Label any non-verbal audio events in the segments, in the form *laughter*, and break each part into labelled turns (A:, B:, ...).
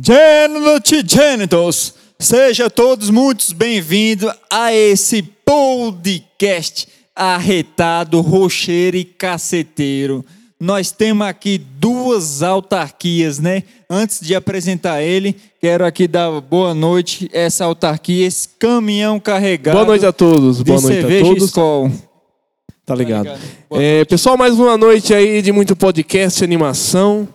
A: Gente, genitos, sejam todos muito bem-vindos a esse podcast arretado, rocheiro e caceteiro. Nós temos aqui duas autarquias, né? Antes de apresentar ele, quero aqui dar boa noite a essa autarquia, esse caminhão carregado.
B: Boa noite a todos. Boa noite a todos.
A: Skol.
B: Tá ligado.
A: ligado. Boa
B: É, pessoal, mais uma noite aí de muito podcast e animação.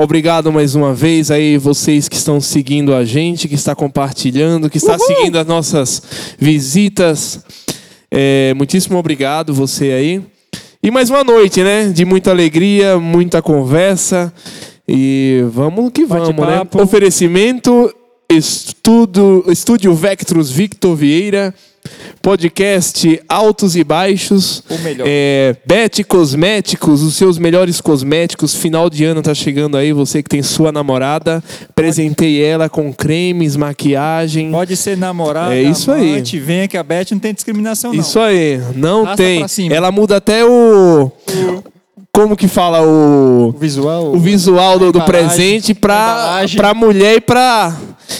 B: Obrigado mais uma vez aí vocês que estão seguindo a gente, que está compartilhando, que está seguindo as nossas visitas. É, muitíssimo obrigado você aí. E mais uma noite, né? De muita alegria, muita conversa. E vamos que vamos, né? Oferecimento Estudo, Estúdio Vectros Victor Vieira. Podcast Altos e Baixos.
A: O melhor.
B: É, Bet Cosméticos, os seus melhores cosméticos. Final de ano tá chegando aí. Você que tem sua namorada. Presentei ela com cremes, maquiagem.
A: Pode ser namorada,
B: É isso aí.
A: amante, venha que a Beth não tem discriminação não.
B: Isso aí, não tem. Ela muda até o. Como que fala? O.
A: O visual.
B: O visual do, do presente
A: a
B: pra,
A: embalagem.
B: pra mulher e pra,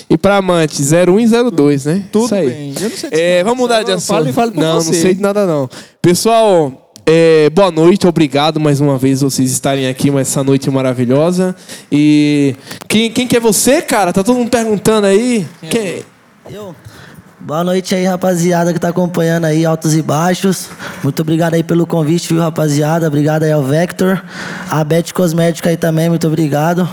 B: e pra amante. 01 e 02, né?
A: Tudo
B: Isso aí.
A: bem. Eu não sei
B: É, vamos mudar de assunto.
A: falo e falo por
B: não,
A: você.
B: não sei de nada não. Pessoal, é, boa noite, obrigado mais uma vez vocês estarem aqui essa noite maravilhosa. E quem, quem que é você, cara? Tá todo mundo perguntando aí. Quem?
C: Eu? Boa noite aí, rapaziada que tá acompanhando aí, altos e baixos. Muito obrigado aí pelo convite, viu, rapaziada? Obrigado aí ao Vector. A Beth Cosmética aí também, muito obrigado.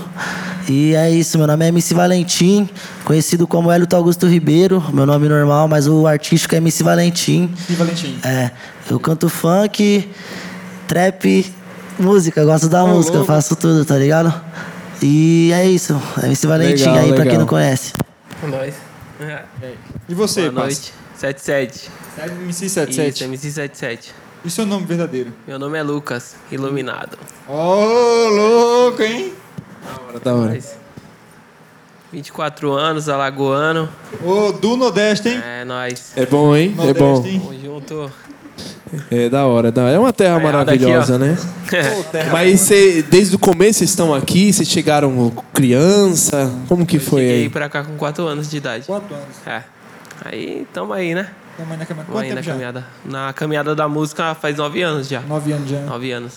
C: E é isso, meu nome é MC Valentim, conhecido como Hélio Augusto Ribeiro, meu nome normal, mas o artístico é MC Valentim.
A: E Valentim.
C: É, eu canto funk, trap, música, gosto da
A: Ô,
C: música,
A: louco.
C: faço tudo, tá ligado? E é isso, MC Valentim
B: Legal,
C: aí, pra quem
B: legal.
C: não conhece.
D: Nós.
A: E você,
D: Boa noite. 77.
A: MC
D: Isso,
A: 77.
D: MC 77.
A: E seu nome verdadeiro?
D: Meu nome é Lucas, iluminado.
A: Ô, louco, hein?
B: Da hora.
D: Nós. 24 anos, alagoano.
A: Ô, do Nordeste, hein?
D: É nóis.
B: É bom, hein? É
A: Nordeste,
B: bom.
A: hein?
D: Tamo junto.
B: É da hora, da hora. É uma terra maravilhosa,
D: aqui,
B: né? *laughs*
A: Ô, terra.
B: Mas cê, desde o começo vocês estão aqui? Vocês chegaram criança? Como que foi
D: Cheguei
B: aí?
D: pra cá com 4 anos de idade.
A: Quatro anos.
D: É. Aí, tamo aí, né?
A: Tamo aí na caminhada.
D: Tamo aí
A: tempo
D: na
A: já?
D: caminhada. Na caminhada da música faz 9 anos já.
A: Nove anos já.
D: 9 anos.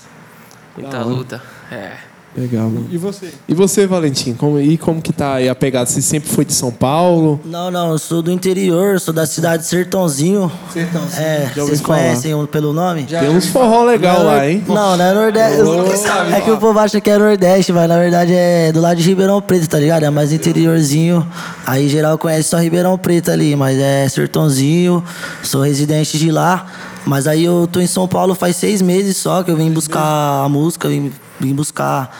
D: Muita
B: Da hora.
D: luta. É.
B: Legal, mano.
A: E você?
B: E você, Valentim? Como, e como que tá aí a pegada? Você sempre foi de São Paulo?
C: Não, não, eu sou do interior, sou da cidade de Sertãozinho.
A: Sertãozinho.
C: É, vocês
B: falar.
C: conhecem o- pelo nome?
A: Já.
B: Tem uns forró legal lá, hein?
C: Não, não é Nordeste.
A: sabe,
C: é que o povo acha que é Nordeste, mas na verdade é do lado de Ribeirão Preto, tá ligado? É mais interiorzinho. Aí geral conhece só Ribeirão Preto ali, mas é Sertãozinho, sou residente de lá. Mas aí eu tô em São Paulo faz seis meses só que eu vim buscar a música, vim, vim buscar.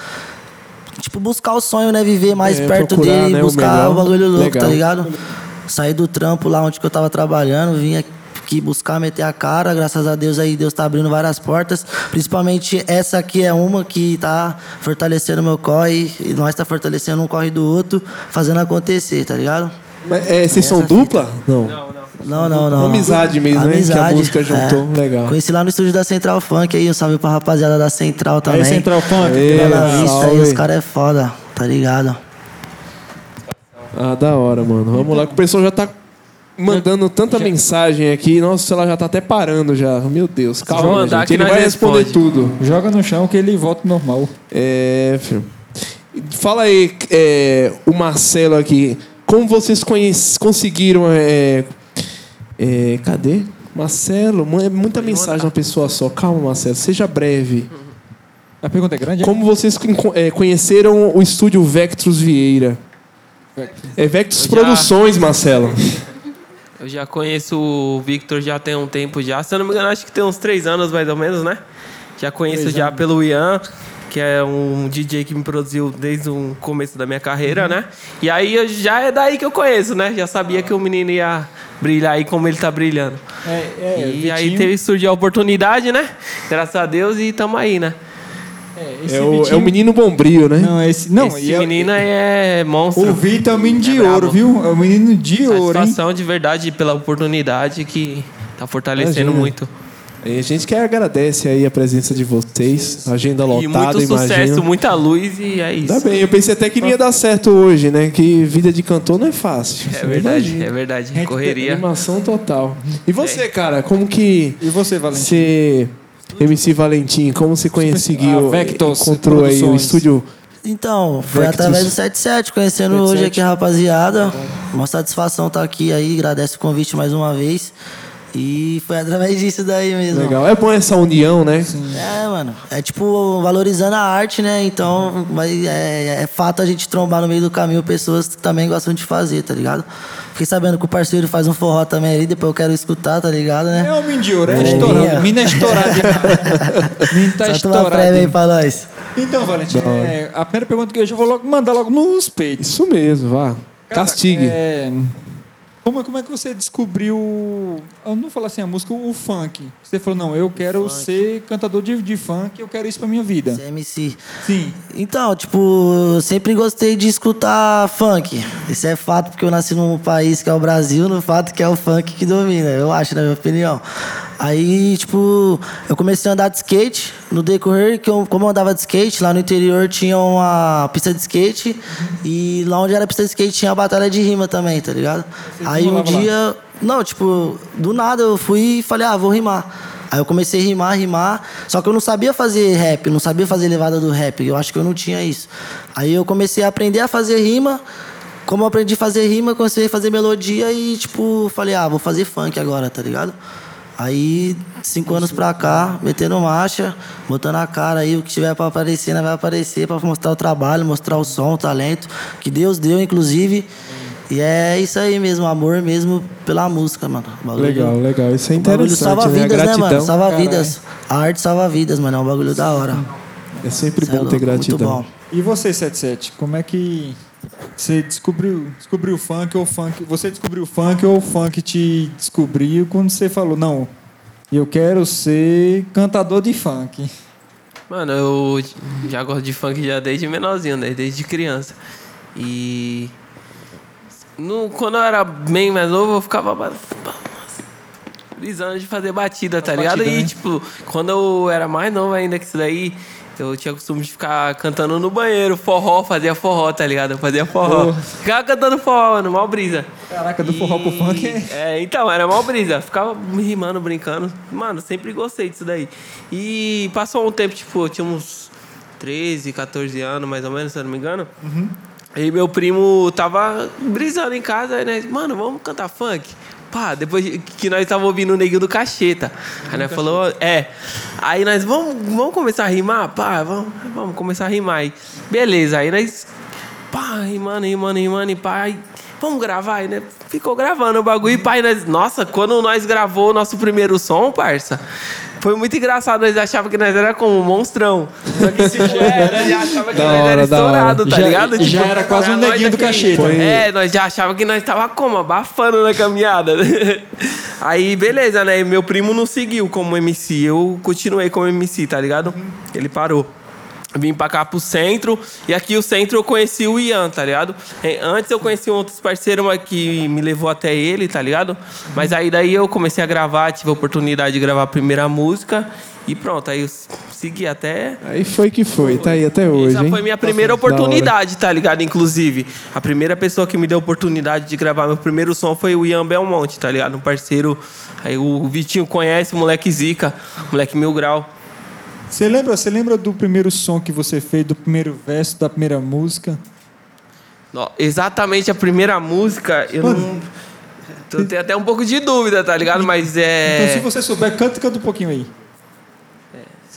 C: Tipo, buscar o sonho, né? Viver mais
B: É,
C: perto
B: procurar,
C: dele,
B: né, o
C: buscar
B: melhor.
C: o bagulho louco,
B: Legal.
C: tá ligado? Saí do trampo lá onde que eu tava trabalhando, vim aqui buscar, meter a cara. Graças a Deus aí, Deus tá abrindo várias portas. Principalmente essa aqui é uma que tá fortalecendo meu corre e nós tá fortalecendo um corre do outro, fazendo acontecer, tá ligado?
B: Mas, é, vocês são dupla? Não.
D: Não, não.
C: Não, não, não.
B: Amizade mesmo, né? Que a música juntou. Legal.
C: Conheci lá no estúdio da Central Funk aí, um salve pra rapaziada da Central também.
A: Aí, Central Funk.
C: Bela
B: É,
C: Vista aí, os caras é foda, tá ligado?
B: Ah, da hora, mano. Vamos lá, que o pessoal já tá mandando tanta mensagem aqui. Nossa, ela já tá até parando já. Meu Deus, calma,
D: mandar
B: gente.
D: que
B: Ele vai responder
D: responde.
B: tudo.
A: Joga no chão que ele volta normal.
B: É, filho. Fala aí, é, o Marcelo aqui. Como vocês conhece- conseguiram. É, é, cadê? Marcelo, é muita mensagem uma pessoa só. Calma, Marcelo, seja breve.
A: A pergunta é grande?
B: Como vocês é, conheceram o estúdio Vectros Vieira? É Vectros
D: já-
B: Produções, Marcelo.
D: Eu já conheço o Victor já tem um tempo já. Se eu não me engano, acho que tem uns três anos mais ou menos, né? Já conheço
A: Três
D: já
A: anos.
D: pelo Ian, que é um DJ que me produziu desde o começo da minha carreira, né? E aí eu- já é daí que eu conheço, né? Já sabia que o menino ia brilhar aí como ele tá brilhando.
A: É, é,
D: e aí
A: Vitinho-
D: teve surgiu a oportunidade, né? Graças a Deus e tamo aí, né?
A: É, esse
B: É o,
A: Vitinho-
B: é o menino Bombril, né?
A: Não, esse. Não,
D: Esse
A: e é-
D: menino aí é monstro.
A: O Vitor é o menino de
D: É
A: ouro, viu? É o menino de ouro, hein?
D: Satisfação de verdade pela oportunidade que tá fortalecendo
B: Imagina.
D: muito.
B: E a gente quer agradece aí a presença de vocês. Agenda
D: E
B: lotada,
D: muito sucesso,
B: imagino.
D: muita luz e é isso.
B: Tá bem, eu pensei até que não ia dar certo hoje, né? Que vida de cantor não é fácil.
D: É verdade,
B: imagina.
D: é verdade.
A: Gente,
D: Correria.
B: Animação total. E você, cara, como que
A: E você, Valentim?
B: você, MC Valentim, como você conseguiu,
A: A Vectos
B: encontrou aí o estúdio?
C: Então, foi
B: Vectus.
C: através do 77, conhecendo
A: 77.
C: hoje aqui a rapaziada. Uma satisfação estar aqui aí, agradece o convite mais uma vez. E foi através disso daí mesmo.
B: Legal. É bom essa união, né?
C: É, mano. É tipo valorizando a arte, né? Então, mas é, é fato a gente trombar no meio do caminho pessoas que também gostam de fazer, tá ligado? Fiquei sabendo que o parceiro faz um forró também ali, depois eu quero escutar, tá ligado, né?
A: É o de ouro, é
C: É
A: estourado.
C: minha. *laughs*
A: Mina é estourado demais. *laughs* Mina tá
C: prévia aí pra nós.
A: Então, Valentim, é, a primeira pergunta que eu já vou logo mandar logo nos peitos.
B: Isso mesmo, vá. Castigue.
A: é, como, como é que você descobriu, eu não vou falar assim, a música, o funk? Você falou, não, eu quero ser cantador de, de funk, eu quero isso pra minha vida.
C: CMC.
A: Sim.
C: Então, tipo, eu sempre gostei de escutar funk. Isso é fato porque eu nasci num país que é o Brasil, no fato que é o funk que domina, eu acho, na minha opinião. Aí, tipo, eu comecei a andar de skate. No decorrer, que eu, como eu andava de skate, lá no interior tinha uma pista de skate. E lá onde era a pista de skate tinha a batalha de rima também, tá ligado? Aí um dia. Não, tipo, do nada eu fui e falei, ah, vou rimar. Aí eu comecei a rimar, rimar, só que eu não sabia fazer rap, não sabia fazer levada do rap, eu acho que eu não tinha isso. Aí eu comecei a aprender a fazer rima, como eu aprendi a fazer rima, comecei a fazer melodia e, tipo, falei, ah, vou fazer funk agora, tá ligado? Aí, cinco anos pra cá, metendo marcha, botando a cara aí, o que tiver pra aparecer, né, vai aparecer pra mostrar o trabalho, mostrar o som, o talento, que Deus deu, inclusive. E é isso aí mesmo, amor mesmo pela música, mano. Bagulho-
B: Legal, legal. Isso é
C: o bagulho
B: interessante,
C: salva
B: né?
C: Vidas, né, mano? Salva
A: Caralho.
C: vidas. A arte salva vidas, mano. É um bagulho da hora.
B: É sempre
C: Cê é
B: bom ter
C: louco,
B: gratidão.
C: Muito bom.
A: E você, 77, como é que você descobriu, descobriu o funk ou o funk? Você descobriu o funk ou o funk te descobriu quando você falou, não, eu quero ser cantador de funk?
D: Mano, eu já gosto de funk já desde menorzinho, né? Desde criança. E. No, quando eu era bem mais novo, eu ficava. Brisando de fazer batida, tá ligado?
A: batida,
D: E,
A: né?
D: tipo, quando eu era mais novo ainda que isso daí, eu tinha costume de ficar cantando no banheiro, forró, fazia forró, tá ligado? Eu fazia forró. Ficava cantando forró, mano, mal brisa.
A: Caraca, do forró pro funk é... *laughs*
D: É, então, era mal brisa. Ficava me rimando, brincando. Mano, sempre gostei disso daí. E passou um tempo, tipo, eu tinha uns 13, 14 anos, mais ou menos, se eu não me engano. E meu primo tava brisando em casa, aí nós, mano, vamos cantar funk? Pá, depois de- que nós tava ouvindo o neguinho do cacheta. Aí nós falou, é. Aí nós, vamos, vamos começar a rimar? Pá, vamos, vamos começar a rimar. Aí, beleza, aí nós pá, rimando, rimando, rimando, e pá, vamos gravar aí, né? Ficou gravando o bagulho, e e nós, nossa, quando nós gravou o nosso primeiro som, parça, foi muito engraçado, nós achávamos que nós era como um monstrão. Só que tipo, é, nós já achávamos que
B: Da
D: nós
B: hora,
D: era estourado, tá
A: Já-
D: ligado?
A: já era quase um neguinho do cacheta.
B: Foi-
D: É, nós já achávamos que nós tava como? Abafando na caminhada. *laughs* Aí, beleza, né? E Meu primo não seguiu como MC, eu continuei como MC, tá ligado? Ele parou. Vim pra cá pro centro, e aqui o centro eu conheci o Ian, tá ligado? É, Antes eu conheci um outros parceiros mas que me levou até ele, tá ligado? Mas aí daí eu comecei a gravar, tive a oportunidade de gravar a primeira música, e pronto, aí eu segui até
B: Aí foi que foi, tá aí até hoje,
D: essa
B: hein?
D: foi minha primeira
B: hora.
D: oportunidade, tá ligado? Inclusive, a primeira pessoa que me deu a oportunidade de gravar meu primeiro som foi o Ian Belmonte, tá ligado? Um parceiro. Aí o Vitinho conhece, o moleque Zica, moleque Mil Grau.
A: Você lembra, você lembra do primeiro som que você fez, do primeiro verso, da primeira música?
D: Ó, Exatamente a primeira música, eu não. Eu tenho até um pouco de dúvida, tá ligado? Mas é.
A: Então, se você souber, canta, canta um pouquinho aí.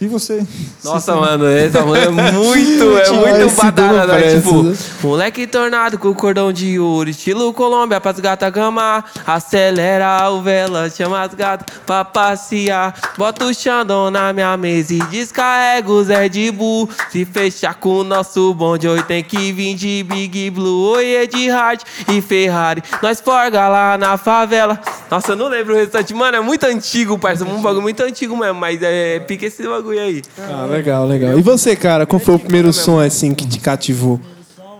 A: Se você...
D: Nossa, mano, essa mano é *laughs* muito, é muito
B: não
D: né? Tipo,
B: né?
D: moleque tornado com cordão de ouro, estilo Colômbia, pras gata gama, acelera o vela, chama as gatas pra passear, bota o Xandão na minha mesa e descarrega o Zé de Bull, se fechar com o nosso bonde, hoje tem que vir de Big Blue, oi de Hard e Ferrari, nós forga lá na favela. Nossa, eu não lembro o restante, mano, é muito antigo, parça, um bagulho muito antigo mesmo, mas é, pica esse bagulho aí.
B: Ah, legal, legal. E você, cara, qual foi o primeiro som assim que te cativou?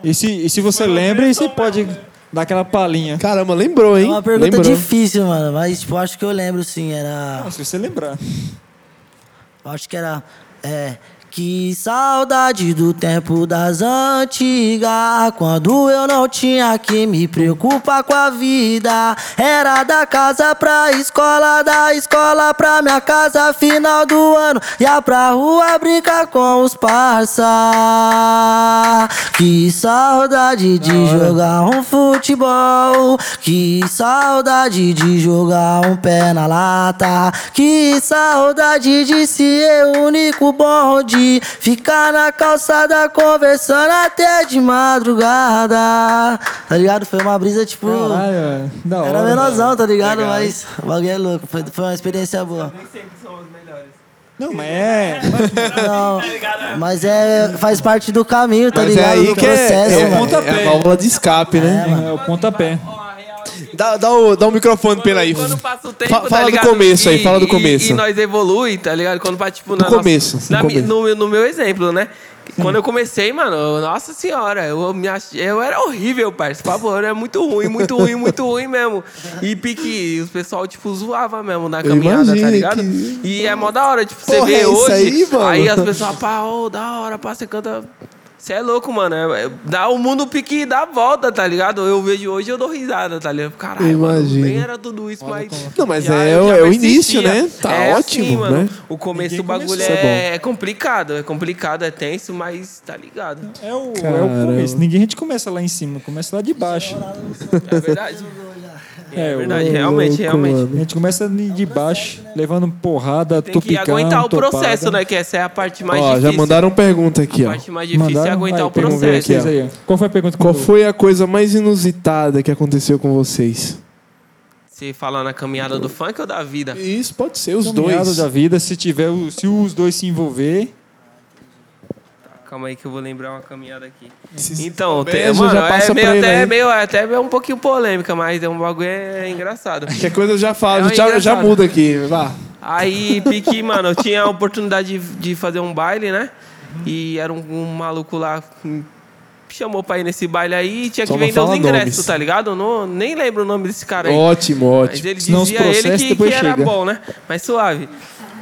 A: E se, e se você lembra, e você pode... Dá aquela palhinha.
B: Caramba, lembrou,
C: É
B: hein?
C: uma pergunta
B: lembrou.
C: difícil, mano. Mas, tipo, acho que eu lembro, sim. Era.
A: Ah, se você lembrar.
C: Acho que era. É. Que saudade do tempo das antigas, quando eu não tinha que me preocupar com a vida. Era da casa pra escola, da escola pra minha casa, final do ano. Ia pra rua brincar com os parça. Que saudade de jogar um futebol. Que saudade de jogar um pé na lata. Que saudade de ser o único Ficar na calçada conversando até de madrugada. Tá ligado? Foi uma brisa tipo.
A: Caralho, é. da hora.
C: Era menorzão, tá ligado?
A: Legal.
C: Mas o bagulho é louco. Foi, foi uma experiência boa.
D: Nem sempre são os melhores.
A: Não, mas é. *laughs*
C: Não, mas é, faz parte do caminho, tá
B: Mas é
C: ligado?
B: aí
C: do
B: que é,
C: processo,
B: é,
C: mano.
B: é a válvula de escape, né?
A: É, o pontapé.
B: Dá, dá, o, dá o microfone pra ele aí.
D: Quando passa o tempo,
B: Fa-
D: tá
B: fala do
D: ligado?
B: começo aí,
D: E-
B: fala do
D: e-
B: começo.
D: E, nós evolui, tá ligado? Quando passa, tipo, na
B: Do começo,
D: nossa-
B: do
D: na
B: começo.
D: no, no meu exemplo, né? Quando eu comecei, mano, nossa senhora, eu, me ach... eu era horrível, parceiro. Por favor, é muito ruim, muito ruim, muito ruim mesmo. E pique, os pessoal, tipo, zoava mesmo na caminhada, tá ligado?
B: que-
D: E é mó da hora, tipo, você
B: Porra,
D: vê
B: é
D: hoje.
B: aí, mano?
D: as pessoas, pá, ô, da hora, pá, você canta. Você é louco, mano. É- é- dá o mundo pique dá a volta, tá ligado? Eu vejo hoje eu dou risada, tá ligado? Caralho, mano, nem era tudo isso, mas.
B: Não, mas
D: já-
B: é é o início, né? Tá
D: É
B: ótimo,
D: assim, mano.
B: né?
D: O começo
A: Ninguém
D: do bagulho
B: é
D: é, complicado. É complicado, é tenso, mas tá ligado.
A: É o, é o começo. Ninguém a gente começa lá em cima, começa lá de baixo.
D: É verdade. *laughs* É,
A: É,
D: verdade, realmente,
B: louco,
D: realmente.
B: mano.
A: A gente começa de baixo, levando porrada,
D: Tem que aguentar o
A: topada.
D: processo, né? Que essa é a parte mais
B: Ó,
D: difícil.
B: já mandaram pergunta aqui,
D: A
B: ó.
D: parte mais difícil é
A: Mandaram?
D: Aguentar
A: Vai,
D: o processo.
B: aqui.
A: Qual foi a pergunta que
B: Qual foi a coisa mais inusitada que aconteceu com vocês?
D: Você fala na caminhada do funk ou da vida?
B: Isso pode ser os
A: Caminhada
B: dois.
A: da vida, se tiver, se os dois se envolver,
D: Calma aí que eu vou lembrar uma caminhada aqui.
B: Se
D: Então, tem,
B: já
D: mano,
B: passa
D: é meio até,
B: aí.
D: meio, é até meio um pouquinho polêmica, mas é um bagulho é engraçado.
B: Qualquer coisa eu já falo,
D: É
B: já, já muda aqui. Vá.
D: Aí, pique, mano, eu tinha a oportunidade de, de fazer um baile, né? E era um, um maluco lá que me chamou pra ir nesse baile aí e tinha
B: Só
D: que vender os ingressos,
B: nomes.
D: tá ligado? Não, nem lembro o nome desse cara aí.
B: Ótimo,
D: Mas
B: ótimo.
D: ele
A: Senão
D: dizia ele que, que era
A: chega.
D: bom, né? Mas suave.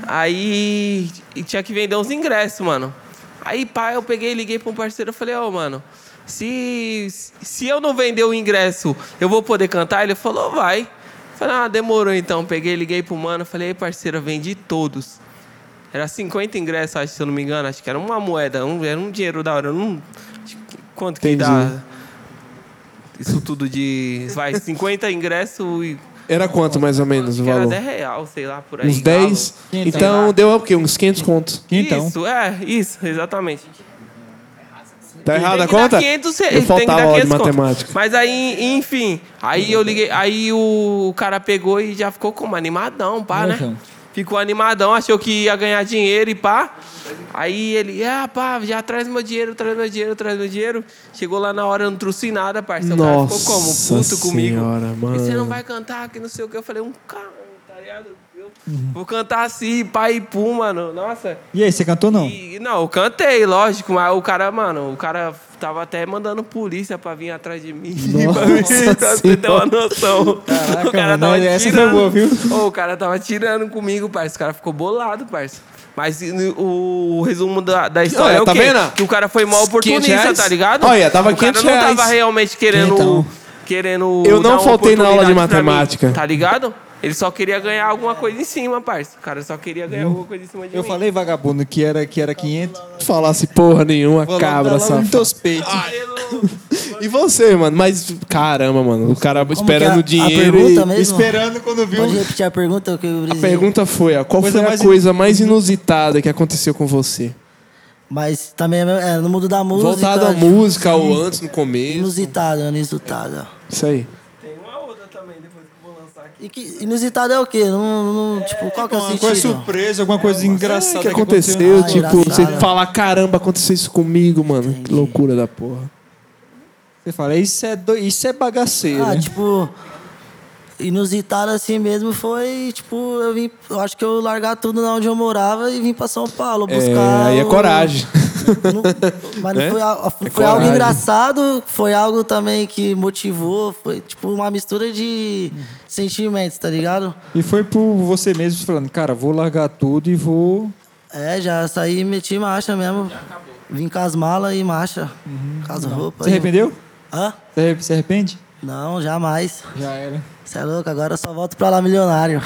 D: Aí e tinha que vender uns ingressos, mano. Aí, pá, eu peguei e liguei pra um parceiro. Eu falei, ô, mano, se, se eu não vender o ingresso, eu vou poder cantar? Ele falou, vai. Eu Falei, ah, demorou então. Peguei, liguei pro mano. Falei, ei, parceiro, vendi todos. Era 50 ingressos, acho, se eu não me engano. Acho que era uma moeda, um, era um dinheiro da hora. Não, que- quanto que
B: Entendi.
D: dá? Isso tudo de. Vai, 50 ingressos e
B: Era quanto mais ou menos o
D: que era
B: valor?
D: 10 real, sei lá, por aí.
B: Uns 10?
D: Galo.
B: Então deu o quê? Uns 500 contos.
A: então.
D: Isso, é, isso, exatamente.
B: Tá errada a
D: que
B: conta?
D: 500, re-
B: Eu
D: que
B: faltava aula de
D: 500 conto.
B: matemática.
D: Mas aí, enfim, aí eu liguei, aí o cara pegou e já ficou como animadão, pá, né? Ficou animadão, achou que ia ganhar dinheiro e pá. Aí ele, ah, pá, já traz meu dinheiro, traz meu dinheiro, traz meu dinheiro. Chegou lá na hora, eu não trouxe nada, parceiro. O cara ficou como?
B: Nossa
D: Puto comigo.
B: senhora,
D: E você
B: mano.
D: não vai cantar, que não sei o que. Eu falei, um carro, tá ligado?
B: Uhum.
D: Vou cantar assim, pai e pum, mano. Nossa.
A: E aí, você cantou não?
D: E, não, eu cantei, lógico, mas o cara, mano, o cara tava até mandando polícia pra vir atrás de mim. *laughs* pra, mim, pra você ter uma noção.
A: Caraca,
D: o cara
A: mano,
D: tava
A: essa foi
D: tirando.
A: boa, viu?
D: Ô, o cara tava tirando comigo, parça. O cara ficou bolado, parça. Mas o, o resumo da, da história
B: Olha,
D: é o
B: tá
D: quê?
B: vendo?
D: Que o cara foi mal
B: 500
D: oportunista, tá ligado?
B: Olha, tava
D: o cara
B: 500
D: não tava
B: reais.
D: realmente querendo...
A: Quinhentão.
D: Querendo
B: Eu não faltei na aula de
D: pra mim,
B: matemática.
D: tá ligado? Ele só queria ganhar alguma coisa em cima, parça. O cara só queria ganhar alguma coisa em cima de
A: Eu
D: mim.
A: falei vagabundo que era, que era 500.
B: Não falasse porra nenhuma,
A: Vou
B: cabra, safado.
A: nos teus peitos.
B: E você, mano? Mas, caramba, mano. O cara
C: Como
B: esperando
C: que é a-
B: dinheiro.
C: A pergunta
B: e-
C: mesmo?
A: Esperando quando viu.
C: Pode repetir a pergunta que eu
B: A pergunta foi, ó, qual
A: Coisa
B: foi a
A: mais-
B: coisa mais inusitada que aconteceu com você?
C: Mas também é no mundo da música.
B: Voltado à música, ou antes, no começo.
C: Inusitado, inusitado.
B: Isso aí.
D: Tem uma outra também, depois que eu vou lançar aqui.
C: E que inusitado é o quê? Não, não, tipo, qual que é o
A: Uma
C: sentido?
A: coisa surpresa, alguma coisa engraçada.
B: O que aconteceu?
C: Ah,
B: tipo,
C: engraçado.
B: você falar, caramba, aconteceu isso comigo, mano. Que loucura da porra.
A: Você fala, isso é, do... isso é bagaceiro.
C: Ah,
A: né?
C: tipo, inusitado assim mesmo foi, tipo, eu vim, eu acho que eu largar tudo na onde eu morava e vim pra São Paulo buscar.
B: É, aí é
C: o-
B: coragem. *laughs*
C: Não- mas
B: Né?
C: foi, foi
B: É coragem.
C: algo engraçado, foi algo também que motivou, foi tipo uma mistura de sentimentos, tá ligado?
A: E foi por você mesmo falando, cara, vou largar tudo e vou.
C: É, já saí e meti marcha mesmo. Vim com as malas e marcha. Com as roupas.
A: Você arrependeu?
C: Hã?
A: Você se arrepende?
C: Não, jamais.
A: Já era.
C: Você é louco, agora eu só volto pra lá milionário.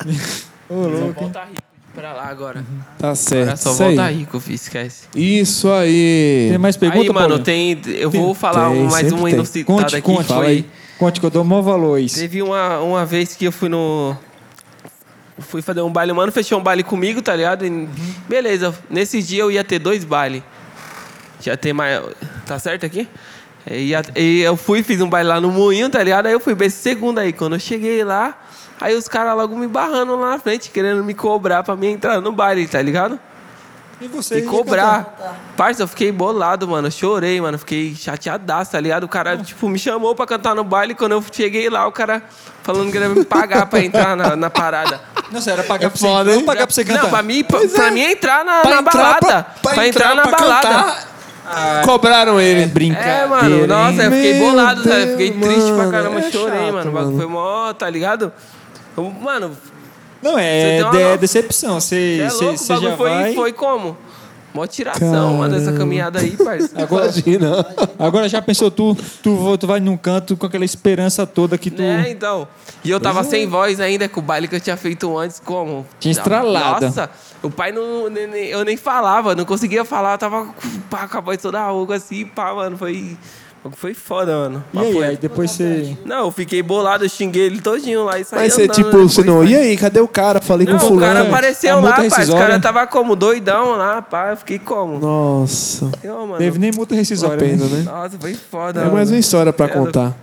C: *laughs*
A: Ô, louco. hein?
D: Volta rico pra lá agora.
B: Tá certo.
D: Agora só
B: Isso aí.
D: volta rico, filho, esquece.
B: Isso aí.
A: Tem mais pergunta,
D: aí, mano, tem. Eu vou falar
B: Tem,
D: mais
B: sempre
D: uma
B: tem.
D: inusitada
A: Conte,
D: aqui.
A: conte,
D: foi-
A: aí. Conte que eu dou o maior valor a isso.
D: Teve uma, uma vez que eu fui no. Fui fazer um baile, mano, fechou um baile comigo, tá ligado? E beleza, nesse dia eu ia ter dois bailes. Já ter mais. Tá certo aqui? E, e eu fui, fiz um baile lá no moinho, tá ligado? Aí eu fui ver esse segundo aí. Quando eu cheguei lá, aí os caras logo me barrando lá na frente, querendo me cobrar pra mim entrar no baile, tá ligado?
A: E você?
D: E cobrar. Parça, eu fiquei bolado, mano. Eu chorei, mano. Fiquei chateadaço, tá ligado? O cara, tipo, me chamou pra cantar no baile. Quando eu cheguei lá, o cara falando que ia me pagar pra entrar na, na parada.
A: Não, você era pagar pra você,
B: foda,
A: não pagar pra você cantar.
D: Não, pra mim, pra, pra mim entrar na,
B: Pra
D: na
B: entrar
D: balada.
B: pra-
D: Pra,
B: pra
D: entrar,
B: entrar
D: na
B: pra
D: balada.
B: cantar. Cobraram ele.
A: Brincadeira.
D: É, mano, nossa, eu fiquei
B: Meu
D: bolado, sabe? Eu Fiquei
B: Deus,
D: triste pra caramba,
B: é
D: chorei,
B: chato,
D: mano. O bagulho
B: mano.
D: foi mó, tá ligado? Mano,
A: Não,
D: Você
A: é, de-
D: nota.
A: decepção. Você,
D: cê é
A: você,
D: louco, o
A: você já
D: bagulho foi,
A: vai...
D: foi como? Mó tiração, mano, dessa caminhada aí, parceiro. *laughs*
A: Agora,
B: Imagina.
A: agora já pensou tu, tu, tu vai num canto com aquela esperança toda que tu...
D: Né, então. E eu tava sem voz ainda, com o baile que eu tinha feito antes, como?
A: Tinha estralada.
D: Nossa, o pai não. nem- nem- eu nem falava, não conseguia falar, eu tava pá, com a voz toda rouca assim, pá, mano. Foi. Foi foda, mano.
A: E aí, aí depois você...
D: Não, eu fiquei bolado, eu xinguei ele todinho lá e saí
B: Mas você, tipo, você não. E aí, cadê o cara? Falei
D: Não,
B: com
D: o
B: fulano.
D: cara apareceu lá, pai. Os
A: rescisória.
D: caras tava como? Doidão lá, pá. Eu fiquei como?
B: Nossa.
D: Eu, mano.
A: Teve nem multa rescisória,
B: pena,
A: né?
B: né?
D: Nossa, foi foda.
B: É mais uma história pra contar.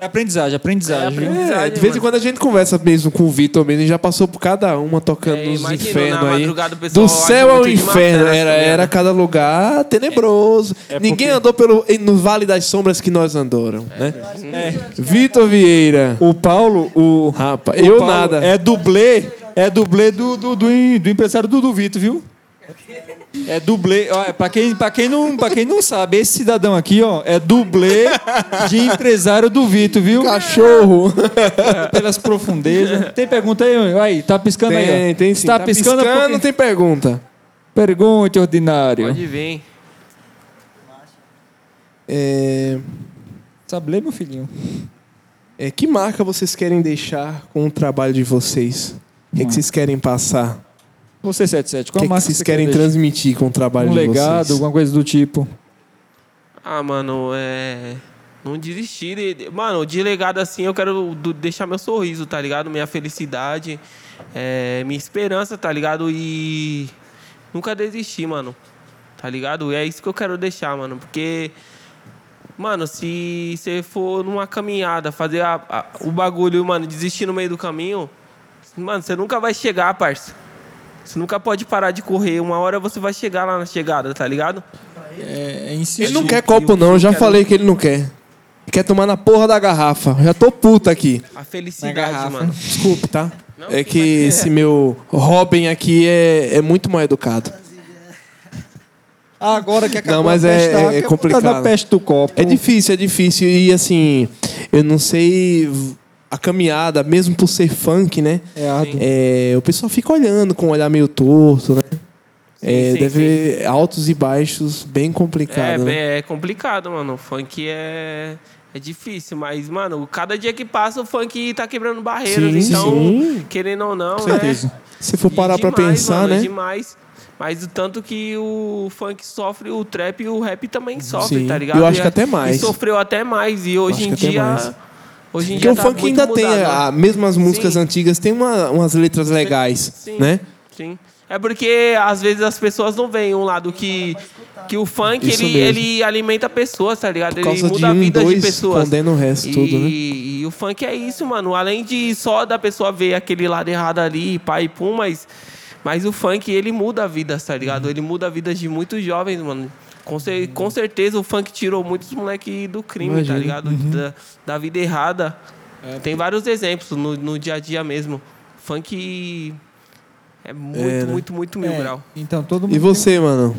A: É aprendizagem, aprendizagem.
D: É
A: viu?
D: aprendizagem.
B: É, de vez em quando a gente conversa mesmo com o Vitor mesmo, ele já passou por cada uma tocando
D: É,
B: nos infernos aí. Do céu ao inferno, era,
D: né?
B: era cada lugar tenebroso.
A: É
B: Ninguém
A: porque-
B: andou pelo, no Vale das Sombras que nós andaram, né?
A: É.
B: Vitor Vieira.
A: O Paulo, o...
B: Rapaz,
A: o
B: eu
A: Paulo
B: nada.
A: É dublê, é dublê do, do, do, do empresário Dudu Vitor, viu? É dublê, ó, pra quem, pra, quem não, pra quem não sabe, esse cidadão aqui, ó, é dublê de empresário do Vitor, viu?
B: Cachorro.
A: Pelas profundezas. Tem pergunta aí? Aí, tá piscando aí,
B: Tem,
A: ó.
B: tem sim.
A: Tá,
B: Tá
A: piscando,
B: piscando,
A: porque-
B: tem pergunta.
A: Pergunte, ordinário.
D: Pode vir.
B: É,
A: Sabe ler, meu filhinho?
B: é, que marca vocês querem deixar com o trabalho de vocês? O que, que vocês querem passar?
A: Você, 77,
B: O
A: qual
B: que, que
A: marca
B: vocês
A: você
B: querem transmitir com o trabalho
A: Um
B: de
A: legado,
B: vocês?
A: alguma coisa do tipo.
D: Ah, mano, é. Não desistir. de- Mano, de legado assim, eu quero deixar meu sorriso, tá ligado? Minha felicidade, é, minha esperança, tá ligado? E. Nunca desistir, mano. Tá ligado? É isso que eu quero deixar, mano. Porque. Mano, se você for numa caminhada, fazer a- a- o bagulho, mano, desistir no meio do caminho, mano, você nunca vai chegar, parça. Você nunca pode parar de correr. Uma hora você vai chegar lá na chegada, tá ligado?
A: É, é insistir.
B: Ele não quer copo, não. Eu já falei que ele não quer. Quer tomar na porra da garrafa. Eu já tô puta aqui.
D: A felicidade,
A: garrafa.
D: mano.
B: Desculpe, tá?
D: Não,
B: É que
D: é.
B: esse meu Robin aqui é, é muito mal educado.
A: Agora que acabou
B: Não, mas
A: a
B: é-
A: peste, tá?
B: é
A: Acabou
B: complicado.
A: da peste do copo.
B: É difícil, é difícil. E assim, eu não sei a caminhada, mesmo por ser funk, né?
A: É.
B: É, o pessoal fica olhando com um olhar meio torto, né? É,
D: sim,
B: deve altos e baixos, bem complicado.
D: É,
B: né?
D: bem- é complicado, mano. O funk é, é difícil, mas, mano, cada dia que passa o funk tá quebrando barreiras.
B: Sim,
D: então,
B: sim.
D: querendo ou não, né?
B: Se for parar pra
D: demais,
B: pensar,
D: mano,
B: né?
D: Demais. Mas o tanto que o funk sofre, o trap e o rap também sofre,
B: Sim.
D: tá ligado?
B: Eu acho
D: E
B: que
D: é-
B: até mais.
D: E sofreu até mais. E hoje
B: acho
D: em dia. Hoje em
B: Porque
D: dia
B: o
D: tá
B: funk ainda tem,
D: mudado, né?
B: a, mesmo as músicas
D: Sim.
B: antigas, tem uma- umas letras legais,
D: Sim.
B: né?
D: Sim. É porque às vezes as pessoas não veem um lado que, que o funk
B: Isso
D: ele,
B: mesmo.
D: ele alimenta pessoas, tá ligado?
B: Por
D: Ele
B: causa de
D: muda a
B: um e
D: vida de
B: dois
D: pessoas.
B: condena o resto
D: e,
B: tudo, né?
D: e o funk é isso, mano. Além de só da pessoa ver aquele lado errado ali, pai e pum, mas, mas o funk ele muda a vida, tá ligado?
B: Uhum.
D: Ele muda a vida de muitos jovens, mano. Com, cer- com certeza o funk tirou muitos moleques do crime,
B: Imagino.
D: tá ligado?
B: Uhum.
D: Da, da vida errada.
B: É.
D: Tem vários exemplos no, no dia a dia mesmo. Funk é muito,
B: É, né?
D: muito, muito mil
A: É,
D: grau.
A: Então, todo mundo.
B: E você, mano?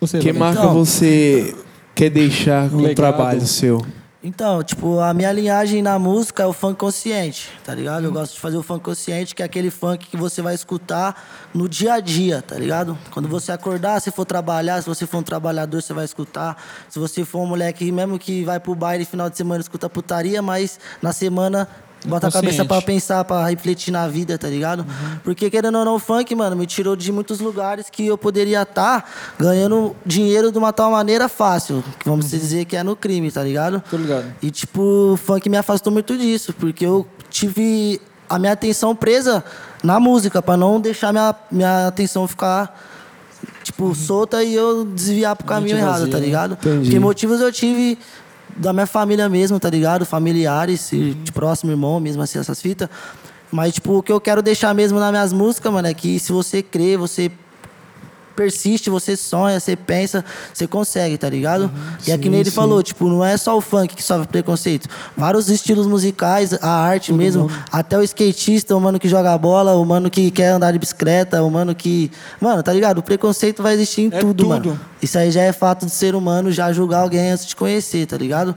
A: Você,
B: Que marca
C: Então-
B: você quer deixar com o trabalho seu?
C: Então, tipo, a minha linhagem na música é o funk consciente, tá ligado? Eu gosto de fazer o funk consciente, que é aquele funk que você vai escutar no dia a dia, tá ligado? Quando você acordar, se for trabalhar, se você for um trabalhador, você vai escutar. Se você for um moleque mesmo que vai pro baile final de semana, escuta putaria, mas na semana bota a cabeça pra pensar, pra refletir na vida, tá ligado? Porque querendo ou não, o funk, mano, me tirou de muitos lugares que eu poderia estar ganhando dinheiro de uma tal maneira fácil. Vamos dizer que é no crime, tá ligado?
A: Tô ligado.
C: E, tipo, o funk me afastou muito disso, porque eu tive a minha atenção presa na música, pra não deixar minha, minha atenção ficar, tipo, solta e eu desviar pro caminho errado,
A: vazia,
C: tá ligado?
B: Entendi.
C: Porque motivos eu tive da minha família mesmo, tá ligado? Familiares, de próximo irmão mesmo, assim, essas fitas. Mas, tipo, o que eu quero deixar mesmo nas minhas músicas, mano, é que se você crê, você persiste, você sonha, você pensa, você consegue, tá ligado? e é que nem ele falou, tipo, não é só o funk que sofre preconceito. Vários estilos musicais, a arte mesmo, até o skatista, o mano que joga bola, o mano que quer andar de bicicleta, o mano que. Mano, tá ligado? O preconceito vai existir em
A: É
C: tudo,
A: tudo.
C: mano. Isso aí já é fato do ser humano já julgar alguém antes de conhecer, tá ligado?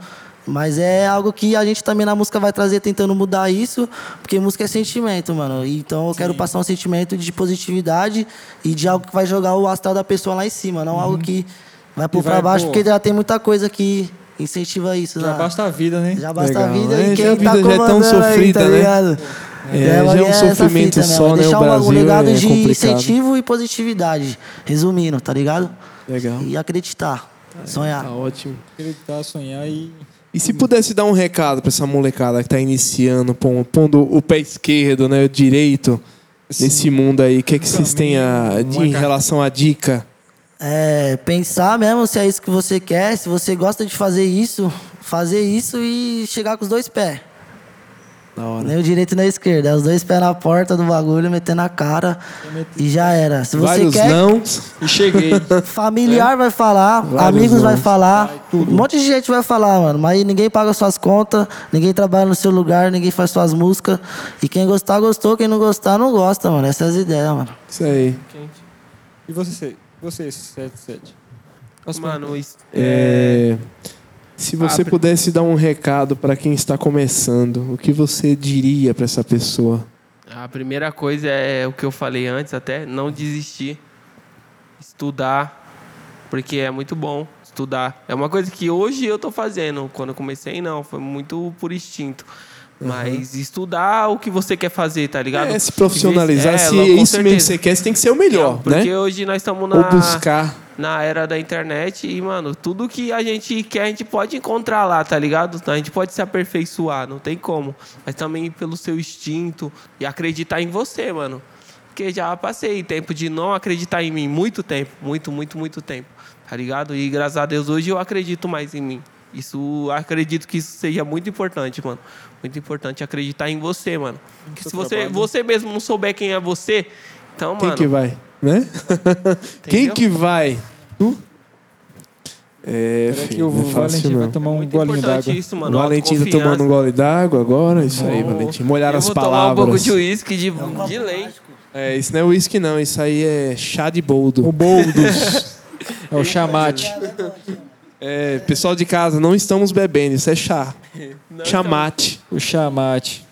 C: Mas é algo que a gente também na música vai trazer tentando mudar isso, porque música é sentimento, mano. Então eu quero passar um sentimento de positividade e de algo que vai jogar o astral da pessoa lá em cima, não algo que vai pôr pra baixo,
A: pôr-
C: porque já tem muita coisa que incentiva isso.
A: Já
C: na-
A: basta a vida, né?
C: já basta a
B: Legal.
C: vida
B: É,
C: e quem
B: a vida
C: tá
B: já é tão
C: comandando aí,
B: sofrida,
C: tá
B: né?
C: ligado?
B: É, já é um sofrimento
C: fita
B: só, né?
C: Deixar
B: O
C: um- um
B: Brasil
C: legado
B: é
C: de
B: complicado.
C: incentivo e positividade. Resumindo, tá ligado?
B: Legal.
C: E acreditar. Sonhar.
B: Tá ótimo.
A: Acreditar, sonhar e.
B: E se pudesse dar um recado pra essa molecada que tá iniciando, pon- pondo o pé esquerdo, né, o direito nesse mundo aí, o que, é que vocês têm a, em relação à dica?
C: É, pensar mesmo se é isso que você quer, se você gosta de fazer isso, fazer isso e chegar com os dois pés.
B: Da hora.
C: Nem o direito nem a esquerda. É os dois pés na porta do bagulho, metendo a cara e já era. Se você
B: Vários
C: quer,
B: não.
A: E cheguei. *laughs*
C: familiar vai falar,
B: Vários
C: amigos vai
B: nãos.
C: falar, um monte de gente vai falar, mano. Mas ninguém paga suas contas, ninguém trabalha no seu lugar, ninguém faz suas músicas. E quem gostar, gostou. Quem não gostar, não gosta, mano. Essas são as ideias, mano.
B: Isso aí.
A: e você? Você, 77.
D: Mano, isso,
B: É, se você
D: Abre.
B: pudesse dar um recado pra quem está começando, o que você diria pra essa pessoa?
D: A primeira coisa é o que eu falei antes até, não desistir. Estudar, porque é muito bom estudar. É uma coisa que hoje eu tô fazendo. Quando eu comecei, não, foi muito por instinto. Mas estudar o que você quer fazer, tá ligado?
B: É, se profissionalizar, se é isso mesmo que você quer, você tem que ser o melhor,
D: Porque
B: né?
D: hoje nós estamos
B: Ou
D: na,
B: buscar.
D: na era da internet e, mano, tudo que a gente quer, a gente pode encontrar lá, tá ligado? A gente pode se aperfeiçoar, não tem como. Mas também pelo seu instinto e acreditar em você, mano. Porque já passei tempo de não acreditar em mim, muito tempo, muito, muito, muito tempo, tá ligado? E graças a Deus hoje eu acredito mais em mim. Isso, acredito que isso seja muito importante, mano. Muito importante acreditar em você, mano. Porque se você, você mesmo não souber quem é você, então,
B: Quem
D: mano.
B: que vai? Né? *laughs* Quem que vai? Tu? É,
A: Espera que
B: filho,
A: o
B: é fácil
A: Valentim vai tomar um golinho
D: importante
A: d'água.
D: isso,
B: O
D: mano.
B: Valentim tá tomando um gole d'água agora. Isso aí, Valentim. Molhar
D: eu
B: as
D: vou tomar um pouco
B: palavras.
D: de uísque de, de lei.
B: É, isso não é uísque não, isso aí é chá de boldo.
A: O Boldos. *laughs* é o chamate.
B: É, pessoal de casa, não estamos bebendo, isso é chá. *laughs* Chamate.
A: O chamate.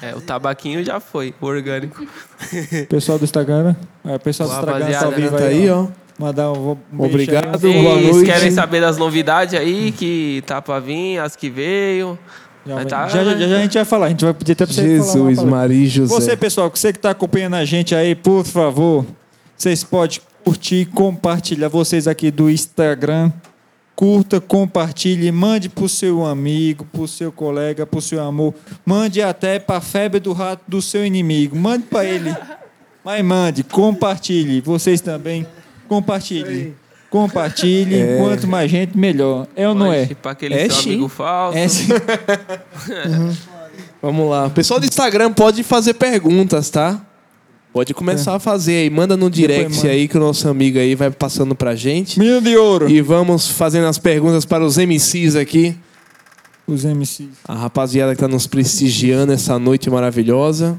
D: É, o tabaquinho já foi, o orgânico. *laughs*
A: Pessoal do Instagram. É, pessoal do Instagram tá ao
D: rapaziada,
A: vivo
B: Tá
A: aí, ó. Mandar um,
B: Obrigado.
A: aí,
B: Boa
D: Vocês
B: noite.
D: querem saber das novidades aí que tá pra vir, as que veio?
A: Já,
D: tá-
A: já, já, já a gente vai falar. A gente vai pedir até pra você
B: Jesus. Maria e José.
A: Você, pessoal, você que está acompanhando a gente aí, por favor, vocês podem curtir, compartilhar. Vocês aqui do Instagram, curta, compartilhe, mande pro seu amigo, pro seu colega, pro seu amor. Mande até pra febre do rato do seu inimigo. Mande para ele. Mas mande, compartilhe. Vocês também, compartilhem. Compartilhe.
B: É.
A: Quanto mais gente, melhor. É ou não é?
D: Pra aquele
B: É
D: seu
B: sim.
D: amigo falso.
A: É sim. *laughs*
B: Vamos lá. O pessoal do Instagram pode fazer perguntas, tá? Pode começar a fazer aí. Manda no direct
A: manda.
B: aí que o nosso amigo aí vai passando pra gente.
A: Menino de ouro.
B: E vamos fazendo as perguntas para os MCs aqui.
A: Os MCs.
B: A rapaziada que tá nos prestigiando essa noite maravilhosa.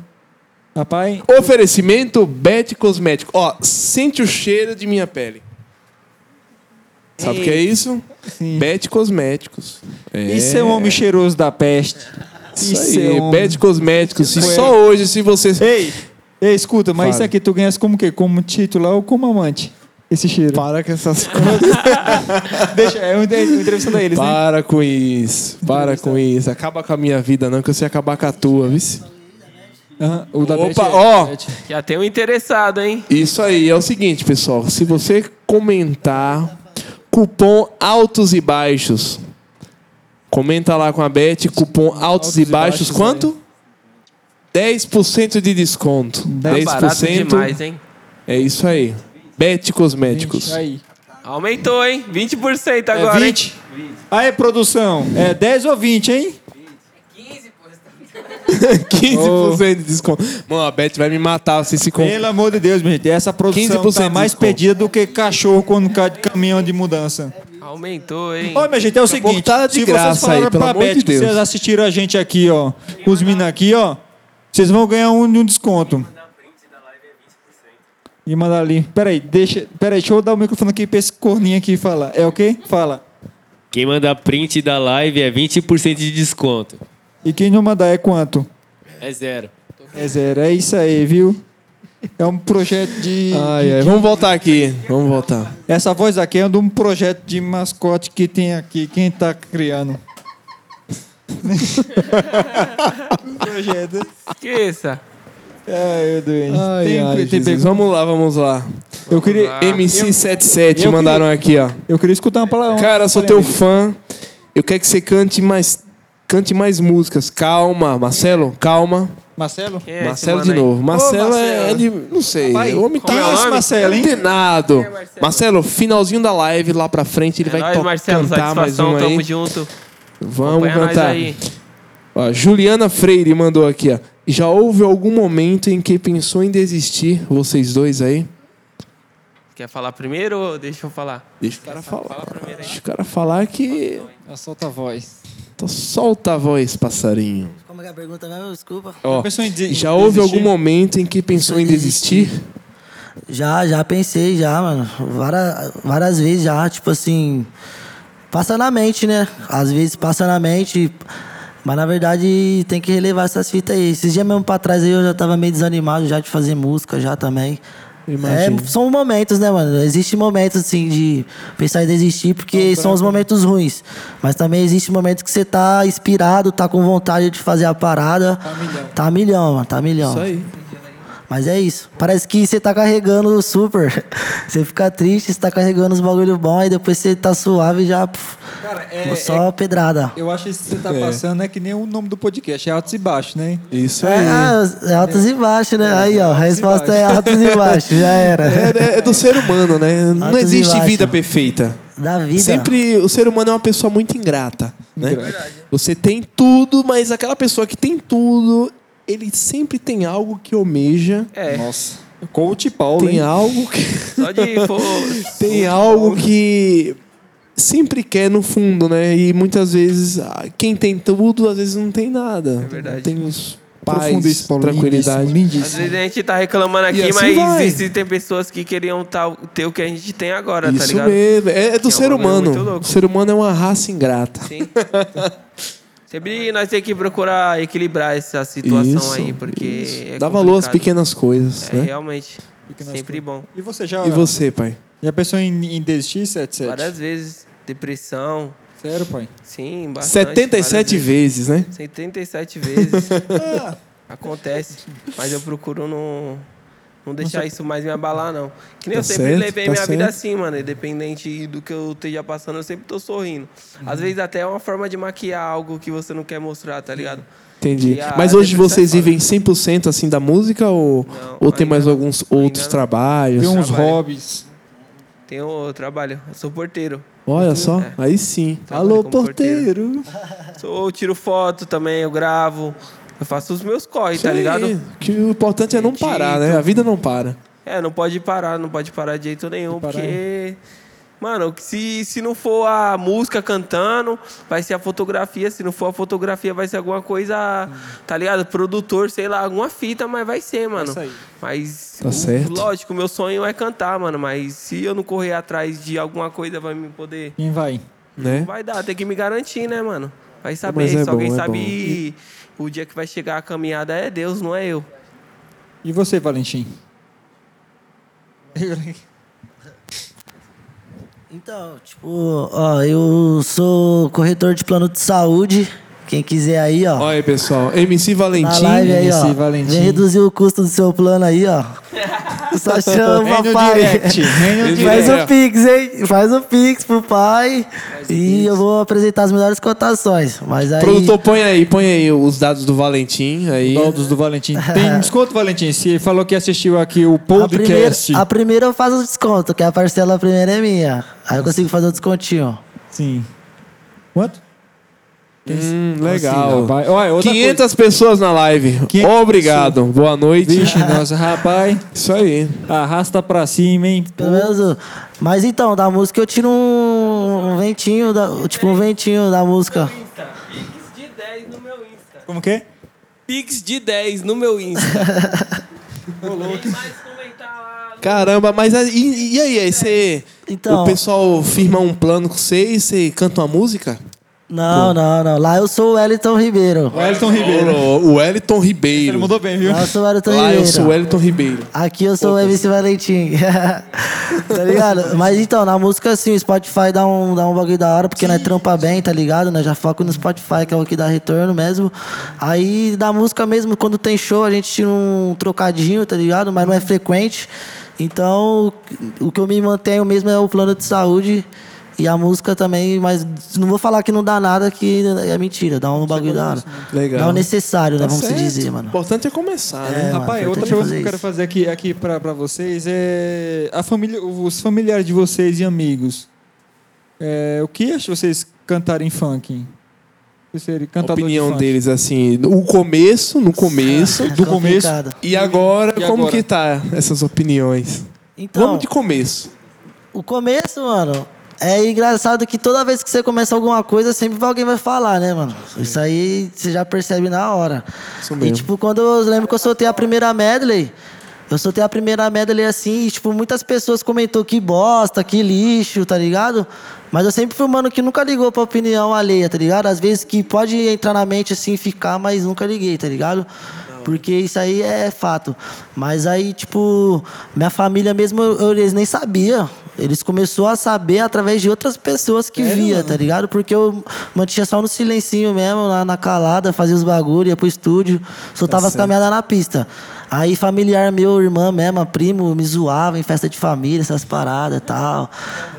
A: Rapaz,
B: Oferecimento Bet Cosmético. Ó, sente o cheiro de minha pele. Sabe o que é isso?
A: Sim.
B: Bet Cosméticos.
A: Isso é um homem cheiroso da peste.
B: Isso,
A: Isso
B: aí,
A: é um-
B: Bet Cosméticos. E
A: Isso é-
B: só hoje, se você...
A: Ei, ei, escuta, mas
B: Fala.
A: isso aqui tu ganhas como que? Como titular ou como amante? Esse cheiro.
B: Para com essas *laughs* coisas.
A: Deixa, é uma entrevista da eles, né?
B: Para com isso. Para com isso. Acaba com a minha vida, não, que eu sei acabar com a tua, viu?
A: Da
B: Opa,
A: Beth é-
B: ó.
A: Beth.
D: Já tem um interessado, hein?
B: Isso aí, é o seguinte, pessoal. Se você comentar cupom altos e baixos, comenta lá com a Beth, cupom altos,
A: Altos
B: e
A: e
B: baixos,
A: baixos,
B: quanto? 10% de desconto.
D: Tá barato
B: 10%
D: demais, hein?
B: é isso aí. Bet Cosméticos.
A: Aí.
D: Aumentou, hein? 20%
A: É
D: agora, hein?
A: 20? Aí, produção. É 10 ou 20, hein? *laughs*
B: 15% de desconto. Mano, a Beth vai me matar se se comprar.
A: Pelo amor de Deus, minha gente. Essa produção
B: 15%
A: tá mais
B: desconto.
A: pedida do que cachorro quando cai de caminhão de mudança.
D: Aumentou, hein?
A: Ó, minha gente, é o seguinte.
B: tá de
A: se
B: graça
A: vocês falaram
B: aí, pelo
A: pra
B: amor
A: Beth
B: de Deus.
A: vocês assistiram a gente aqui, ó. Os meninos aqui, ó. Vocês vão ganhar um, um desconto. E mandar ali. Peraí, deixa. Peraí, deixa eu dar o microfone aqui pra esse corninho aqui falar. É o quê? Fala.
E: Quem mandar print da live é 20% de desconto.
A: E quem não mandar é quanto?
E: É zero.
A: É zero. É isso aí, viu? É um projeto de.
B: Ai,
A: de-
B: ai, vamos voltar aqui. Vamos voltar.
A: Essa voz aqui é de um projeto de mascote que tem aqui. Quem tá criando? Projeto.
D: Esqueça.
A: Ai, meu Deus.
B: Ai,
A: Tem-
B: ai,
A: tem?
B: Vamos lá, vamos lá.
A: Eu queria,
D: lá.
B: MC77
A: eu
B: mandaram aqui, ó.
A: eu queria escutar uma palavra.
B: Cara, sou teu fã. Eu quero que você cante mais, cante mais músicas. Calma, Marcelo, calma.
A: Marcelo?
D: É esse
B: Marcelo de novo. Marcelo,
A: Marcelo.
B: é ele, não sei. O homem tá
A: é nome? Marcelo, hein?
B: antenado.
D: Quem é Marcelo?
B: Marcelo, finalzinho da live lá pra frente ele
D: É
B: vai
D: nóis,
B: to-
D: Marcelo,
B: cantar mais
D: satisfação,
B: um
D: tamo
B: aí.
D: junto.
B: Vamos
D: Acompanha
B: cantar. Ó, Juliana Freire mandou aqui, ó. Já houve algum momento em que pensou em desistir, vocês dois aí?
D: Quer falar primeiro ou deixa eu falar?
B: Deixa o cara falar.
D: Fala primeiro.
B: Deixa o cara falar que.
A: Solta a voz.
B: Então solta a voz, passarinho.
C: Como é que é a pergunta mesmo? Desculpa.
B: Ó,
A: de-
B: já houve
A: desistir?
B: algum momento em que pensou em desistir?
C: Já, já pensei, já, mano. Várias, várias vezes já, tipo assim. Passa na mente, né? Às vezes passa na mente. Mas na verdade tem que relevar essas fitas aí. Esses dias mesmo pra trás aí eu já tava meio desanimado já de fazer música já também. É, são momentos, né, mano? Existem momentos, assim, de pensar em desistir, porque são os momentos ruins. Mas também existe momentos que você tá inspirado, tá com vontade de fazer a parada. Tá milhão. Tá milhão, mano. Tá milhão.
B: Isso aí.
C: Mas é isso. Parece que você tá carregando super. *laughs* Você fica triste, você tá carregando os bagulho bom, aí depois você tá suave e já.
A: Cara, é,
C: só pedrada.
A: eu acho que isso que você tá passando é que nem o nome do podcast, é altos e baixos, né?
B: Isso
C: É,
B: aí.
C: ah, é altos e baixos, né? Aí, ó, a resposta é altos e baixos, já era.
B: É, é do ser humano, né? Não
C: Altos e
B: existe vida perfeita.
C: Da vida.
B: Sempre o ser humano é uma pessoa muito ingrata, né? Você tem tudo, mas aquela pessoa que tem tudo, ele sempre tem algo que almeja,
D: É,
A: Nossa. Coach Paulo,
B: tem
A: hein?
B: algo que *laughs*
D: só de *laughs*
B: tem algo que sempre quer no fundo, né? E muitas vezes ah, quem tem tudo, às vezes não tem nada. É
D: verdade.
B: Tem os paz,
A: isso, Paulo.
B: tranquilidade.
A: Lindíssimo,
D: Às
A: lindíssimo.
D: vezes a gente tá reclamando aqui,
B: assim
D: mas
B: vai.
D: existem pessoas que queriam tal, ter o que a gente tem agora, tá
B: Isso
D: ligado?
B: mesmo. É, é do
D: Que é um
B: ser humano. O ser humano é uma raça ingrata.
D: Sim. *laughs* Sempre nós temos que procurar equilibrar essa situação
B: Isso,
D: aí, porque.
B: isso.
D: É
B: Dá valor às pequenas coisas,
D: É
B: né?
D: realmente.
A: Pequenas
D: sempre bom.
A: E você já,
B: E você, pai?
A: já pensou em, em desistir, 77?
D: Várias vezes. Depressão.
A: Sério, pai?
D: Sim, bastante.
B: 77
D: várias
B: vezes, né?
D: 77 vezes. *laughs* Acontece. Mas eu procuro não, não deixar isso mais me abalar, não. Que nem
B: Tá
D: eu sempre
B: certo,
D: levei
B: tá
D: minha vida
B: certo.
D: assim, mano. Independente do que eu esteja passando, eu sempre tô sorrindo.
B: Uhum.
D: Às vezes até é uma forma de maquiar algo que você não quer mostrar, tá ligado?
B: Entendi.
D: A
B: Mas hoje vocês vivem 100% assim da música ou,
D: Não,
B: ou tem mais
D: não.
B: alguns outros
D: não.
B: trabalhos?
A: Tem uns
D: Trabalho.
A: hobbies.
D: Tenho o trabalho. Eu sou porteiro.
B: Olha só,
D: É.
B: aí sim.
D: Trabalho
B: Alô,
D: porteiro.
B: porteiro.
D: Sou, eu tiro foto também, eu gravo. Eu faço os meus corre, tá ligado?
B: Que o importante é não parar, né? A vida não para.
D: É, não pode parar, não pode parar de jeito nenhum, porque Mano, se, se não for a música cantando, vai ser a fotografia. Se não for a fotografia, vai ser alguma coisa, tá ligado? Produtor, sei lá, alguma fita, mas vai ser, mano.
A: sair.
D: Mas,
B: Tá
D: o-
B: certo.
D: lógico, meu sonho é cantar, mano. Mas se eu não correr atrás de alguma coisa, vai me poder.
A: Quem vai?
B: Né?
D: Vai dar, tem que me garantir, né, mano? Vai
B: Mas
D: saber.
B: é
D: se alguém
B: é
D: sabe o dia que vai chegar a caminhada é Deus, não é eu.
A: E você, Valentim? *laughs*
C: Então, tipo, ó, eu sou corretor de plano de saúde. Quem quiser aí, ó.
B: Olha aí, pessoal. MC
C: Na
B: Valentim.
C: live aí, ó.
A: MC Valentim.
C: Vem reduzir o custo do seu plano aí, ó. *laughs* Só chama,
A: no
C: papai.
A: direct.
C: Faz o Pix, hein? Faz o Pix pro pai. e eu vou apresentar as melhores cotações. Mas aí.
B: Produtor, põe aí, põe aí os dados do Valentim. Aí.
A: Todos do Valentim. Tem *laughs* desconto, Valentim? Se falou que assistiu aqui o
C: a primeira,
A: podcast.
C: a primeira eu faço o desconto, que a parcela primeira é minha. Aí eu consigo fazer o descontinho.
A: Sim. Quanto?
B: Hum, legal.
A: rapaz. Olha, outra
B: 500 pessoas na live.
A: 500
B: Obrigado. Boa noite.
A: Vixe, nossa, rapaz.
B: Isso aí.
A: Arrasta pra cima, hein?
C: Pelo menos. Mas então, da música eu tiro um, um ventinho, da- tipo um ventinho da música.
D: Insta. Pix de 10 no meu Insta.
A: Como que é?
D: Pix de 10 no meu Insta.
B: Caramba, mas e, e aí, aí você.
C: Então-
B: O pessoal firma um plano com você e você canta uma música?
C: Não, não, não. Lá eu sou o Wellington Ribeiro.
A: Wellington Ribeiro.
B: O Wellington
A: Ele
B: Ribeiro.
A: mudou bem, viu?
C: Lá eu sou o Wellington
B: Lá
C: Ribeiro.
B: eu sou o Wellington Ribeiro.
C: Aqui eu sou o MC Valentim. *laughs* tá ligado? Mas então, na música assim, o Spotify dá um, dá um bagulho da hora, porque nós trampa bem, tá ligado? Nós já foco no Spotify, que é o que dá retorno mesmo. Aí da música mesmo, quando tem show, a gente tira um trocadinho, tá ligado? Mas não é frequente. Então, o que eu me mantenho mesmo é o plano de saúde. E a música também, mas não vou falar que não dá nada, que é mentira, dá um bagulho da hora.
B: Legal.
C: Dá o necessário, né?
B: Tá
C: Vamos se
B: certo.
C: dizer,
B: O
C: mano.
B: importante é começar, né?
C: É,
A: Rapaz, outra
C: é
A: coisa que eu quero fazer aqui, aqui pra, pra vocês é. A família, os familiares de vocês e amigos. É, o que acham vocês cantarem funk?
B: A opinião
A: de
B: deles, assim, o começo, no começo, *laughs*
A: do começo.
B: E agora,
A: E
B: como
A: agora?
B: que tá essas opiniões?
C: Então,
B: Vamos de começo.
C: O começo, mano, é engraçado que toda vez que você começa alguma coisa, sempre alguém vai falar, né, mano? Isso aí você já percebe na hora.
B: Isso
C: E, tipo, quando eu lembro que eu soltei a primeira medley, eu soltei a primeira medley assim, e, tipo, muitas pessoas comentou que bosta, que lixo, tá ligado? Mas eu sempre fui um mano que nunca ligou pra opinião alheia, tá ligado? Às vezes que pode entrar na mente assim e ficar, mas nunca liguei, tá ligado? Porque isso aí é fato. Mas aí, tipo, minha família mesmo, eu- eu- eles nem sabiam. Eles começaram a saber através de outras pessoas que via, tá ligado? Porque eu mantinha só no silencinho mesmo, lá na calada, fazia os bagulho, ia pro estúdio, soltava as caminhadas na pista. Aí familiar meu, irmã mesmo, primo, me zoava em festa de família, essas paradas e tal.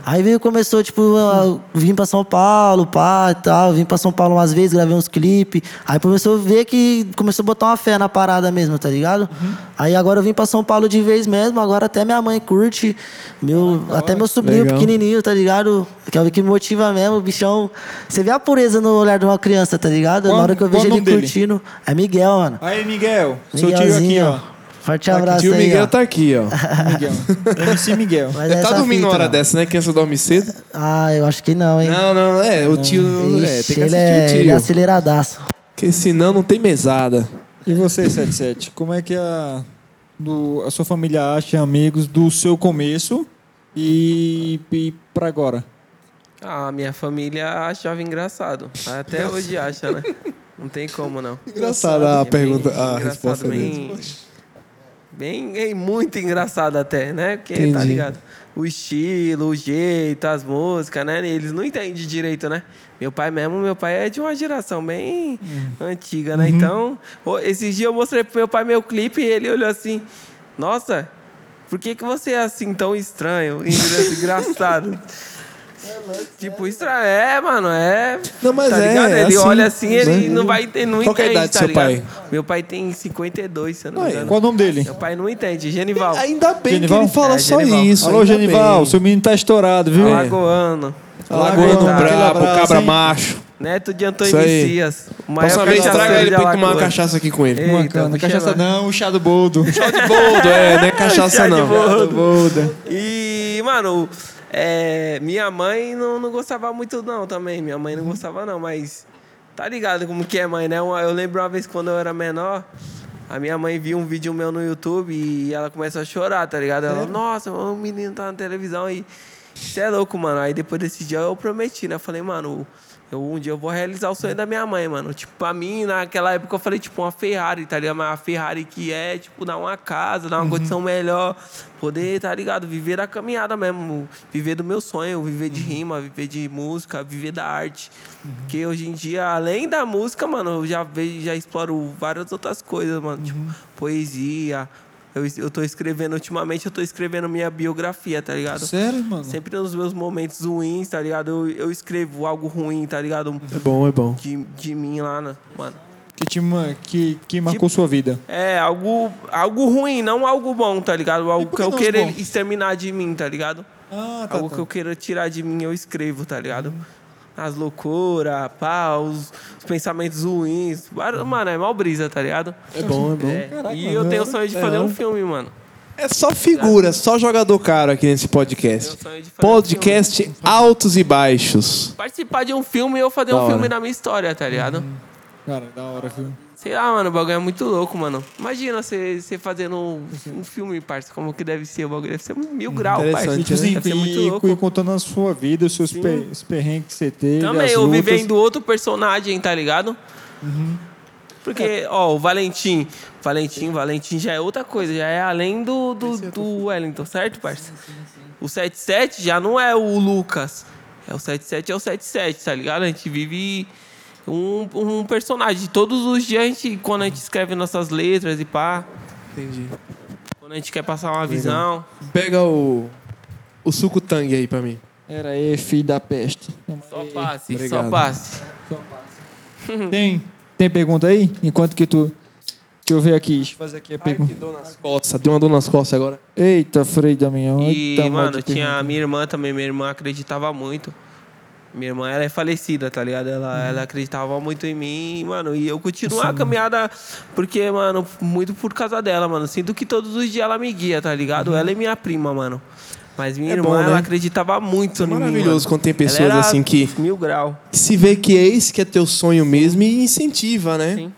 C: Aí veio, começou, tipo, a- vim pra São Paulo, pá, e tal. Vim pra São Paulo umas vezes, gravei uns clipes. Aí começou a ver que começou a botar uma fé na parada mesmo, tá ligado? Aí agora eu vim pra São Paulo de vez mesmo, agora até minha mãe curte. Meu, até meu sobrinho
B: Legal.
C: pequenininho, tá ligado? Que é o que me motiva mesmo, o bichão. Você vê a pureza no olhar de uma criança, tá ligado?
A: Qual-
C: na hora que eu vejo ele
A: dele?
C: curtindo. É Miguel, mano.
A: Aí, Miguel. Seu tio aqui,
C: Miguelzinho,
A: ó.
C: Forte abraço
B: Tio
C: aí,
B: Miguel
C: ó.
B: tá aqui, ó.
A: Miguel. MC Miguel.
C: Mas
B: Ele
C: é
B: tá dormindo
C: fita,
B: hora
C: mano.
B: dessa, né? Criança dorme cedo.
C: Ah, eu acho que não, hein?
B: Não, não, é. O tio. é,
C: Ixi,
B: tem que
C: ele, é,
B: o
C: ele é
B: tio.
C: aceleradaço.
B: Porque senão não tem mesada.
A: E você, 77? Como é que a, do, a sua família acha amigos do seu começo e, e pra agora?
D: Ah, minha família achava engraçado. Até hoje acha, né? Não tem como, não.
B: Engraçada a
D: É
B: pergunta,
D: bem
B: a
D: engraçado,
B: resposta
D: bem,
B: dele.
D: Bem, bem muito engraçado até, né? Porque, tá
B: Entendi.
D: ligado? O estilo, o jeito, as músicas, né? Eles não entendem direito, né? Meu pai mesmo, meu pai é de uma geração bem antiga, né? Então, ô, esses dias eu mostrei pro meu pai meu clipe e ele olhou assim, nossa, por que, que você é assim tão estranho? Engraçado. *laughs* Tipo, estranho. É, mano, é.
B: Não, mas
D: tá
B: é,
D: ligado? Ele
B: assim,
D: olha assim, ele
B: né?
D: não vai ele não
B: Qual que é a
D: entende,
B: idade do
D: tá
B: seu
D: ligado?
B: pai?
D: Meu pai tem 52, se eu não me engano.
A: Qual o nome dele?
D: Meu pai não entende, Genival.
B: Ainda bem
A: Genival?
B: que ele fala
D: É,
B: só
D: Genival.
B: isso.
A: Alô, Genival,
B: bem.
A: seu menino tá estourado, viu?
D: Alagoano.
B: Alagoano
A: Alagoano, aquele
B: brabo, cabra
A: hein?
B: macho.
D: Neto de Antônio
B: Isso.
D: Messias. O
B: Próxima vez traga ele pra ir tomar uma cachaça aqui com ele.
D: Eita,
A: Uma cana. Cachaça não, chá do boldo.
B: Boldo, é, não é cachaça *laughs*
D: Chá de
B: não.
D: boldo. E, mano, É, minha mãe não, não gostava muito, não, também. Minha mãe não gostava, não, mas. Tá ligado como que é, mãe, né? Eu lembro uma vez quando eu era menor, a minha mãe viu um vídeo meu no YouTube e ela começou a chorar, tá ligado? Ela, nossa, o menino tá na televisão aí. Você é louco, mano. Aí depois desse dia eu prometi, né? Eu falei, mano, eu, um dia eu vou realizar o sonho da minha mãe, mano. Tipo, pra mim, naquela época eu falei, tipo, uma Ferrari, tá ligado? Mas a Ferrari que é, tipo, dar uma casa, dar uma condição melhor. Poder, tá ligado? Viver a caminhada mesmo. Viver do meu sonho, viver de rima, viver de música, viver da arte. Porque hoje em dia, além da música, mano, eu já vejo, já exploro várias outras coisas, mano. Tipo, poesia. Eu, eu tô escrevendo, ultimamente eu tô escrevendo minha biografia, tá ligado?
A: Sério, mano?
D: Sempre nos meus momentos ruins, tá ligado? Eu, eu escrevo algo ruim, tá ligado?
B: É bom, é bom.
D: De, de mim lá, né? mano.
A: Que, te, que, que marcou sua vida.
D: É, algo, algo ruim, não algo bom, tá ligado? Algo que
A: que
D: eu queira
A: bom?
D: exterminar de mim, tá ligado?
A: Ah,
D: algo que eu queira tirar de mim, eu escrevo, tá ligado? As loucuras, pá, os, os pensamentos ruins. Mano, é mal brisa, tá ligado?
B: É bom, é bom.
D: É.
A: Caraca,
D: e
A: mano,
D: eu tenho o sonho de
B: é,
D: fazer um filme, mano.
B: É só figura, só jogador caro aqui nesse podcast.
D: Meu sonho de fazer
B: Podcast altos e baixos.
D: Participar de um filme e eu fazer
B: Da
D: um
B: hora.
D: filme da minha história, tá ligado?
A: Cara, da hora, viu?
D: Sei lá, mano, o bagulho é muito louco, mano. Imagina você fazendo um, um filme, parça, como que deve ser o bagulho. Deve ser mil graus, parça. Deve ser muito louco.
A: e contando a sua vida, os seus per, os perrengues que você teve.
D: Também, eu
A: lutas.
D: vivendo outro personagem, tá ligado? Porque, ó, o Valentim, Valentim, Valentim já é outra coisa, já é além do, do, do Wellington, certo, parça? O 77 já não é o Lucas. É o 77, é o 77, tá ligado? A gente vive um, um personagem. Todos os dias a gente, quando a gente escreve nossas letras e pá,
B: Entendi.
D: quando a gente quer passar uma visão.
B: Pega o, o suco tangue aí pra mim.
A: Era aí, filho da peste.
D: Só passe,
B: Obrigado.
D: só passe.
A: Tem, tem pergunta aí? Enquanto que tu. Deixa eu ver aqui. Deixa eu fazer aqui a pergunta.
B: dor nas costas. Deu uma dor nas costas agora.
A: Eita, Frei Damião.
D: E,
A: Eita,
D: mano, tinha a minha irmã também. Minha irmã acreditava muito. Minha irmã, ela é falecida, tá ligado? Ela, ela acreditava muito em mim, mano. E eu continuo a caminhada, porque, mano, muito por causa dela, mano. Sinto que todos os dias ela me guia, tá ligado? Ela é minha prima, mano. Mas minha
B: É
D: irmã,
B: bom, né?
D: ela acreditava muito
B: É
D: mim.
B: maravilhoso
D: mano.
B: quando tem pessoas assim que,
D: Mil grau.
B: que se vê que é esse que é teu sonho mesmo e incentiva, né?
D: Sim.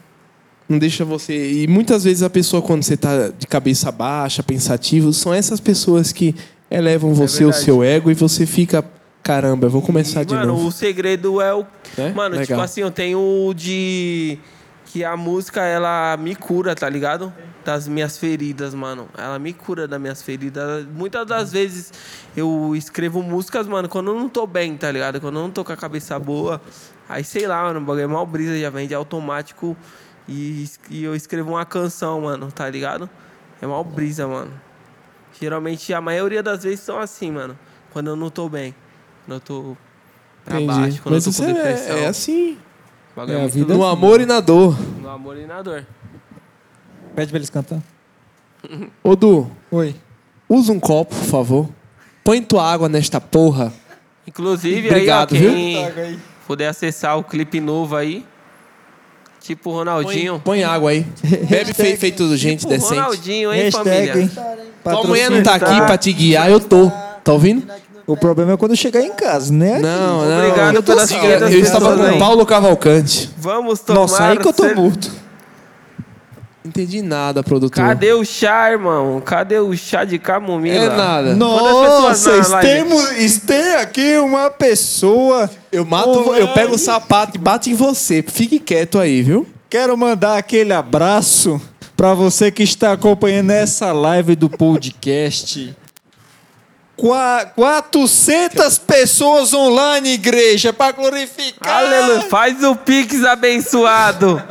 B: Não deixa você. E muitas vezes a pessoa, quando você tá de cabeça baixa, pensativo, são essas pessoas que elevam você, o seu ego, e você fica. Caramba, eu vou começar
D: E,
B: de
D: mano,
B: novo.
D: o segredo é o.
B: É?
D: Mano, tipo
B: Legal.
D: assim, eu tenho o de. Que a música, ela me cura, tá ligado? Das minhas feridas, mano. Ela me cura das minhas feridas. Muitas das vezes eu escrevo músicas, mano, quando eu não tô bem, tá ligado? Quando eu não tô com a cabeça boa. Aí, sei lá, mano, o bagulho é mal brisa, já vem de automático. E, e eu escrevo uma canção, mano, tá ligado? É mal brisa, mano. Geralmente, a maioria das vezes são assim, mano. Quando eu não tô bem. Quando eu tô pra
B: Entendi.
D: baixo, quando
B: Mas
D: eu tô com
B: é,
D: depressão.
B: é assim.
D: O bagulho
A: É a vida.
B: No
D: louco.
B: amor e na dor.
D: No amor e na dor.
A: Pede pra eles cantar. *laughs*
B: Ô, Du,
A: Oi.
B: usa um copo, por favor. Põe tua água nesta porra.
D: Inclusive,
B: Obrigado,
D: aí, ó,
B: viu?
D: quem puder acessar o clipe novo aí, tipo o
B: Põe,
D: Ronaldinho.
B: põe água aí. *laughs* Bebe fe, feito gente
D: Tipo
B: decente.
D: Ronaldinho, hein,
A: Hashtag,
D: família?
A: hein?
B: Tua mulher não tá aqui pra te guiar, eu tô. Tá ouvindo?
A: O problema é quando chegar em casa, né?
B: Não, não.
D: Obrigado
B: eu,
D: pelas
B: assim, eu estava com. Paulo Cavalcante.
D: Vamos tomar...
A: Nossa, aí que eu tô
D: cer-
A: morto.
B: Entendi nada, produtor.
D: Cadê o chá, irmão? Cadê o chá de camomila?
B: É nada.
A: Nossa, temos, tem aqui uma pessoa.
B: Eu mato,
A: Ô,
B: eu pego o sapato e bato em você. Fique quieto aí, viu?
A: Quero mandar aquele abraço para você que está acompanhando essa live do podcast. Qua- 400 pessoas online, igreja, para glorificar.
D: Aleluia. Faz o pix abençoado.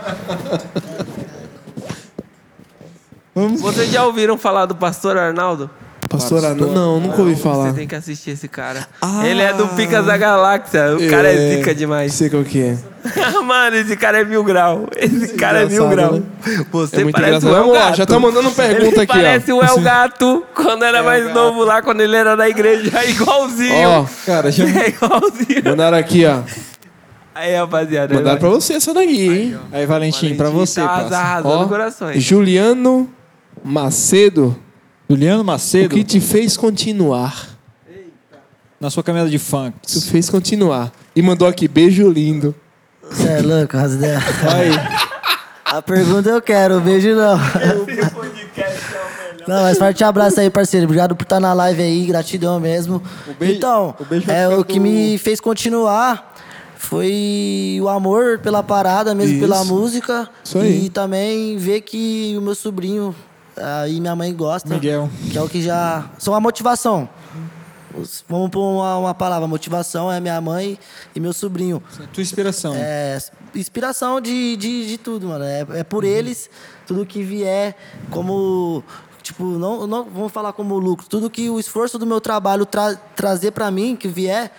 D: Vocês já ouviram falar do pastor Arnaldo?
B: Pastor Arnaldo. Não, nunca ouvi falar.
D: Você tem que assistir esse cara.
B: Ah.
D: Ele é do Picas da Galáxia. O cara é zica demais.
B: Sei qual que é. *laughs*
D: Mano, esse cara é mil grau. Esse cara é mil
B: engraçado,
D: grau.
B: né?
D: Você
B: É muito
D: parece
B: engraçado.
D: o El
B: Vamos lá,
D: Gato.
B: já tá mandando pergunta
D: ele
B: aqui, ó.
D: parece o El Gato quando era mais novo lá, quando ele era da igreja. É igualzinho.
B: Ó,
A: Cara, já... *laughs*
D: É igualzinho.
B: mandaram aqui, ó.
D: Aí, rapaziada.
B: Mandaram pra você essa daqui, hein?
A: Aí, Valentim, para você,
D: Tá arrasando
B: Ó,
D: corações.
B: Juliano Macedo.
A: Juliano
B: O
A: Macedo.
B: que te fez continuar?
A: na sua caminhada de funk?
B: Isso fez continuar. E mandou aqui, beijo lindo.
C: Você é louco, Rasdé.
A: Aí,
C: A pergunta eu quero, o beijo não. *laughs* Não, mas forte abraço aí, parceiro. Obrigado por estar na live aí, gratidão mesmo.
A: beijo-
C: então,
A: o beijo
C: é, o que
A: do-
C: me fez continuar foi o amor pela parada, mesmo
B: Isso.
C: pela música.
B: Isso aí.
C: E também ver que o meu sobrinho e minha mãe gostam.
A: Miguel.
C: Que é o que já. São a motivação. Os- Vamos pôr uma, uma palavra. Motivação é minha mãe e meu sobrinho.
A: tua inspiração.
C: É inspiração de, de, de tudo, mano. É, é por eles, tudo que vier como. Tipo, não, não vamos falar como lucro. Tudo que o esforço do meu trabalho tra trazer pra mim, que vier,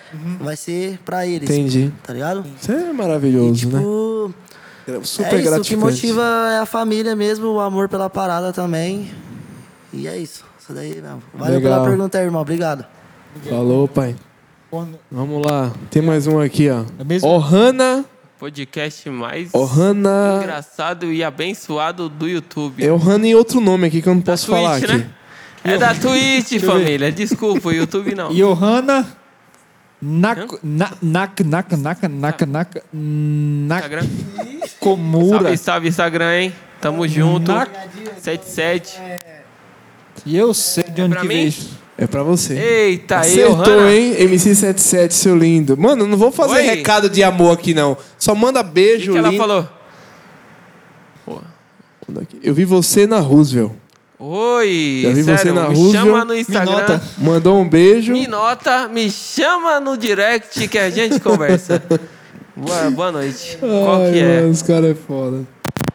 C: vai ser pra eles.
B: Entendi.
C: Tá ligado?
B: Isso é maravilhoso, né?
C: Tipo,
B: Super
C: é isso, o que
B: gratificante.
C: motiva é a família mesmo, o amor pela parada também. E é isso. Isso daí mesmo. Valeu
B: Legal.
C: pela pergunta aí, irmão. Obrigado.
B: Falou, pai. Vamos lá. Tem mais um aqui, ó.
A: É mesmo?
B: Ohana.
D: Podcast mais
B: Ohana.
D: engraçado e abençoado do YouTube.
B: É Ohana e outro nome aqui que eu não
D: Da
B: posso falar
D: Twitch,
B: aqui.
D: né? É da Twitch, família. Desculpa, o YouTube não.
A: Johanna Nak, na, nak, nak, nak, nak, nak,
D: Instagram.
A: Nakamura.
D: Salve, salve Instagram, hein? Tamo junto.
A: Nak-
D: 77.
A: E eu sei de onde
D: pra
A: que
D: mim?
A: veio isso.
B: É pra você.
D: Eita, aí,
B: Acertou,
D: Hanna.
B: hein? MC77, seu lindo. Mano, não vou fazer
D: Oi.
B: recado de amor aqui, não. Só manda
D: O que,
B: beijo,
D: que ela
B: lindo.
D: falou?
B: Eu vi você na Roosevelt.
D: Oi,
B: Já vi
D: sério,
B: você na
D: me
B: Roosevelt.
D: chama no Instagram.
A: nota.
B: Mandou um beijo.
D: Me nota, me chama no direct que a gente conversa. *laughs* boa, boa noite. *laughs* Qual
B: Ai,
D: que é?
B: mano, os caras é foda.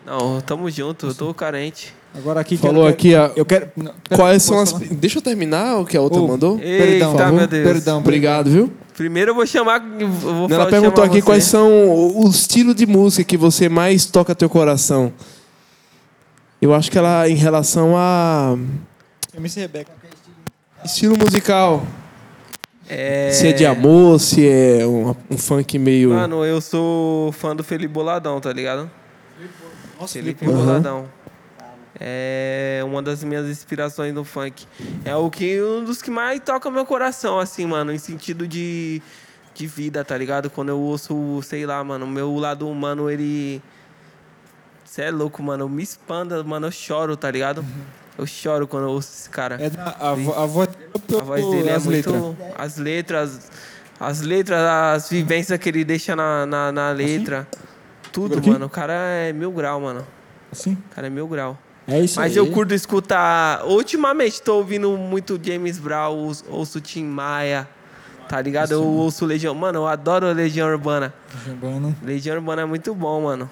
D: Não, tamo junto, eu tô carente.
A: Agora aqui que
B: Falou aqui,
A: quero-. Eu quero. não, pera,
B: Quais são as.
A: falar?
B: Deixa eu terminar o que a outra
A: Ô,
B: mandou.
D: Eita,
B: favor.
D: meu Deus.
A: Perdão.
B: Obrigado, viu?
D: Primeiro eu vou chamar. eu Vou
B: Ela
D: falar-
B: perguntou aqui
D: você.
B: quais são o o estilo de música que você mais toca teu coração. Eu acho que ela em relação a
A: MC Rebeca.
B: estilo musical.
D: É...
B: Se é de amor, se é um, um funk meio.
D: Mano, eu sou fã do Felipe Boladão, tá ligado?
A: Nossa,
D: Felipe
B: Aham.
D: Boladão. É uma das minhas inspirações no funk. É o que um dos que mais toca meu coração, assim, mano, em sentido de, de vida, tá ligado? Quando eu ouço, sei lá, mano, meu lado humano, ele. Você é louco, mano. Eu me expanda, mano. Eu choro, tá ligado? Eu choro quando eu ouço esse cara.
A: É da, a, a voz,
D: A voz dele é
A: as
D: muito.
A: letras.
D: As letras. As letras, as vivências que ele deixa na, na, na letra. Tudo,
A: Aqui?
D: mano. O cara é mil grau, mano.
A: Assim?
D: O cara é mil grau.
A: É isso
D: Mas
A: aí.
D: eu curto escutar. Ultimamente tô ouvindo muito James Brown, ouço- ouço Tim Maia. Tá ligado? Eu ouço Legião. Mano, eu adoro Legião Urbana.
A: Jogando.
D: Legião Urbana é muito bom, mano.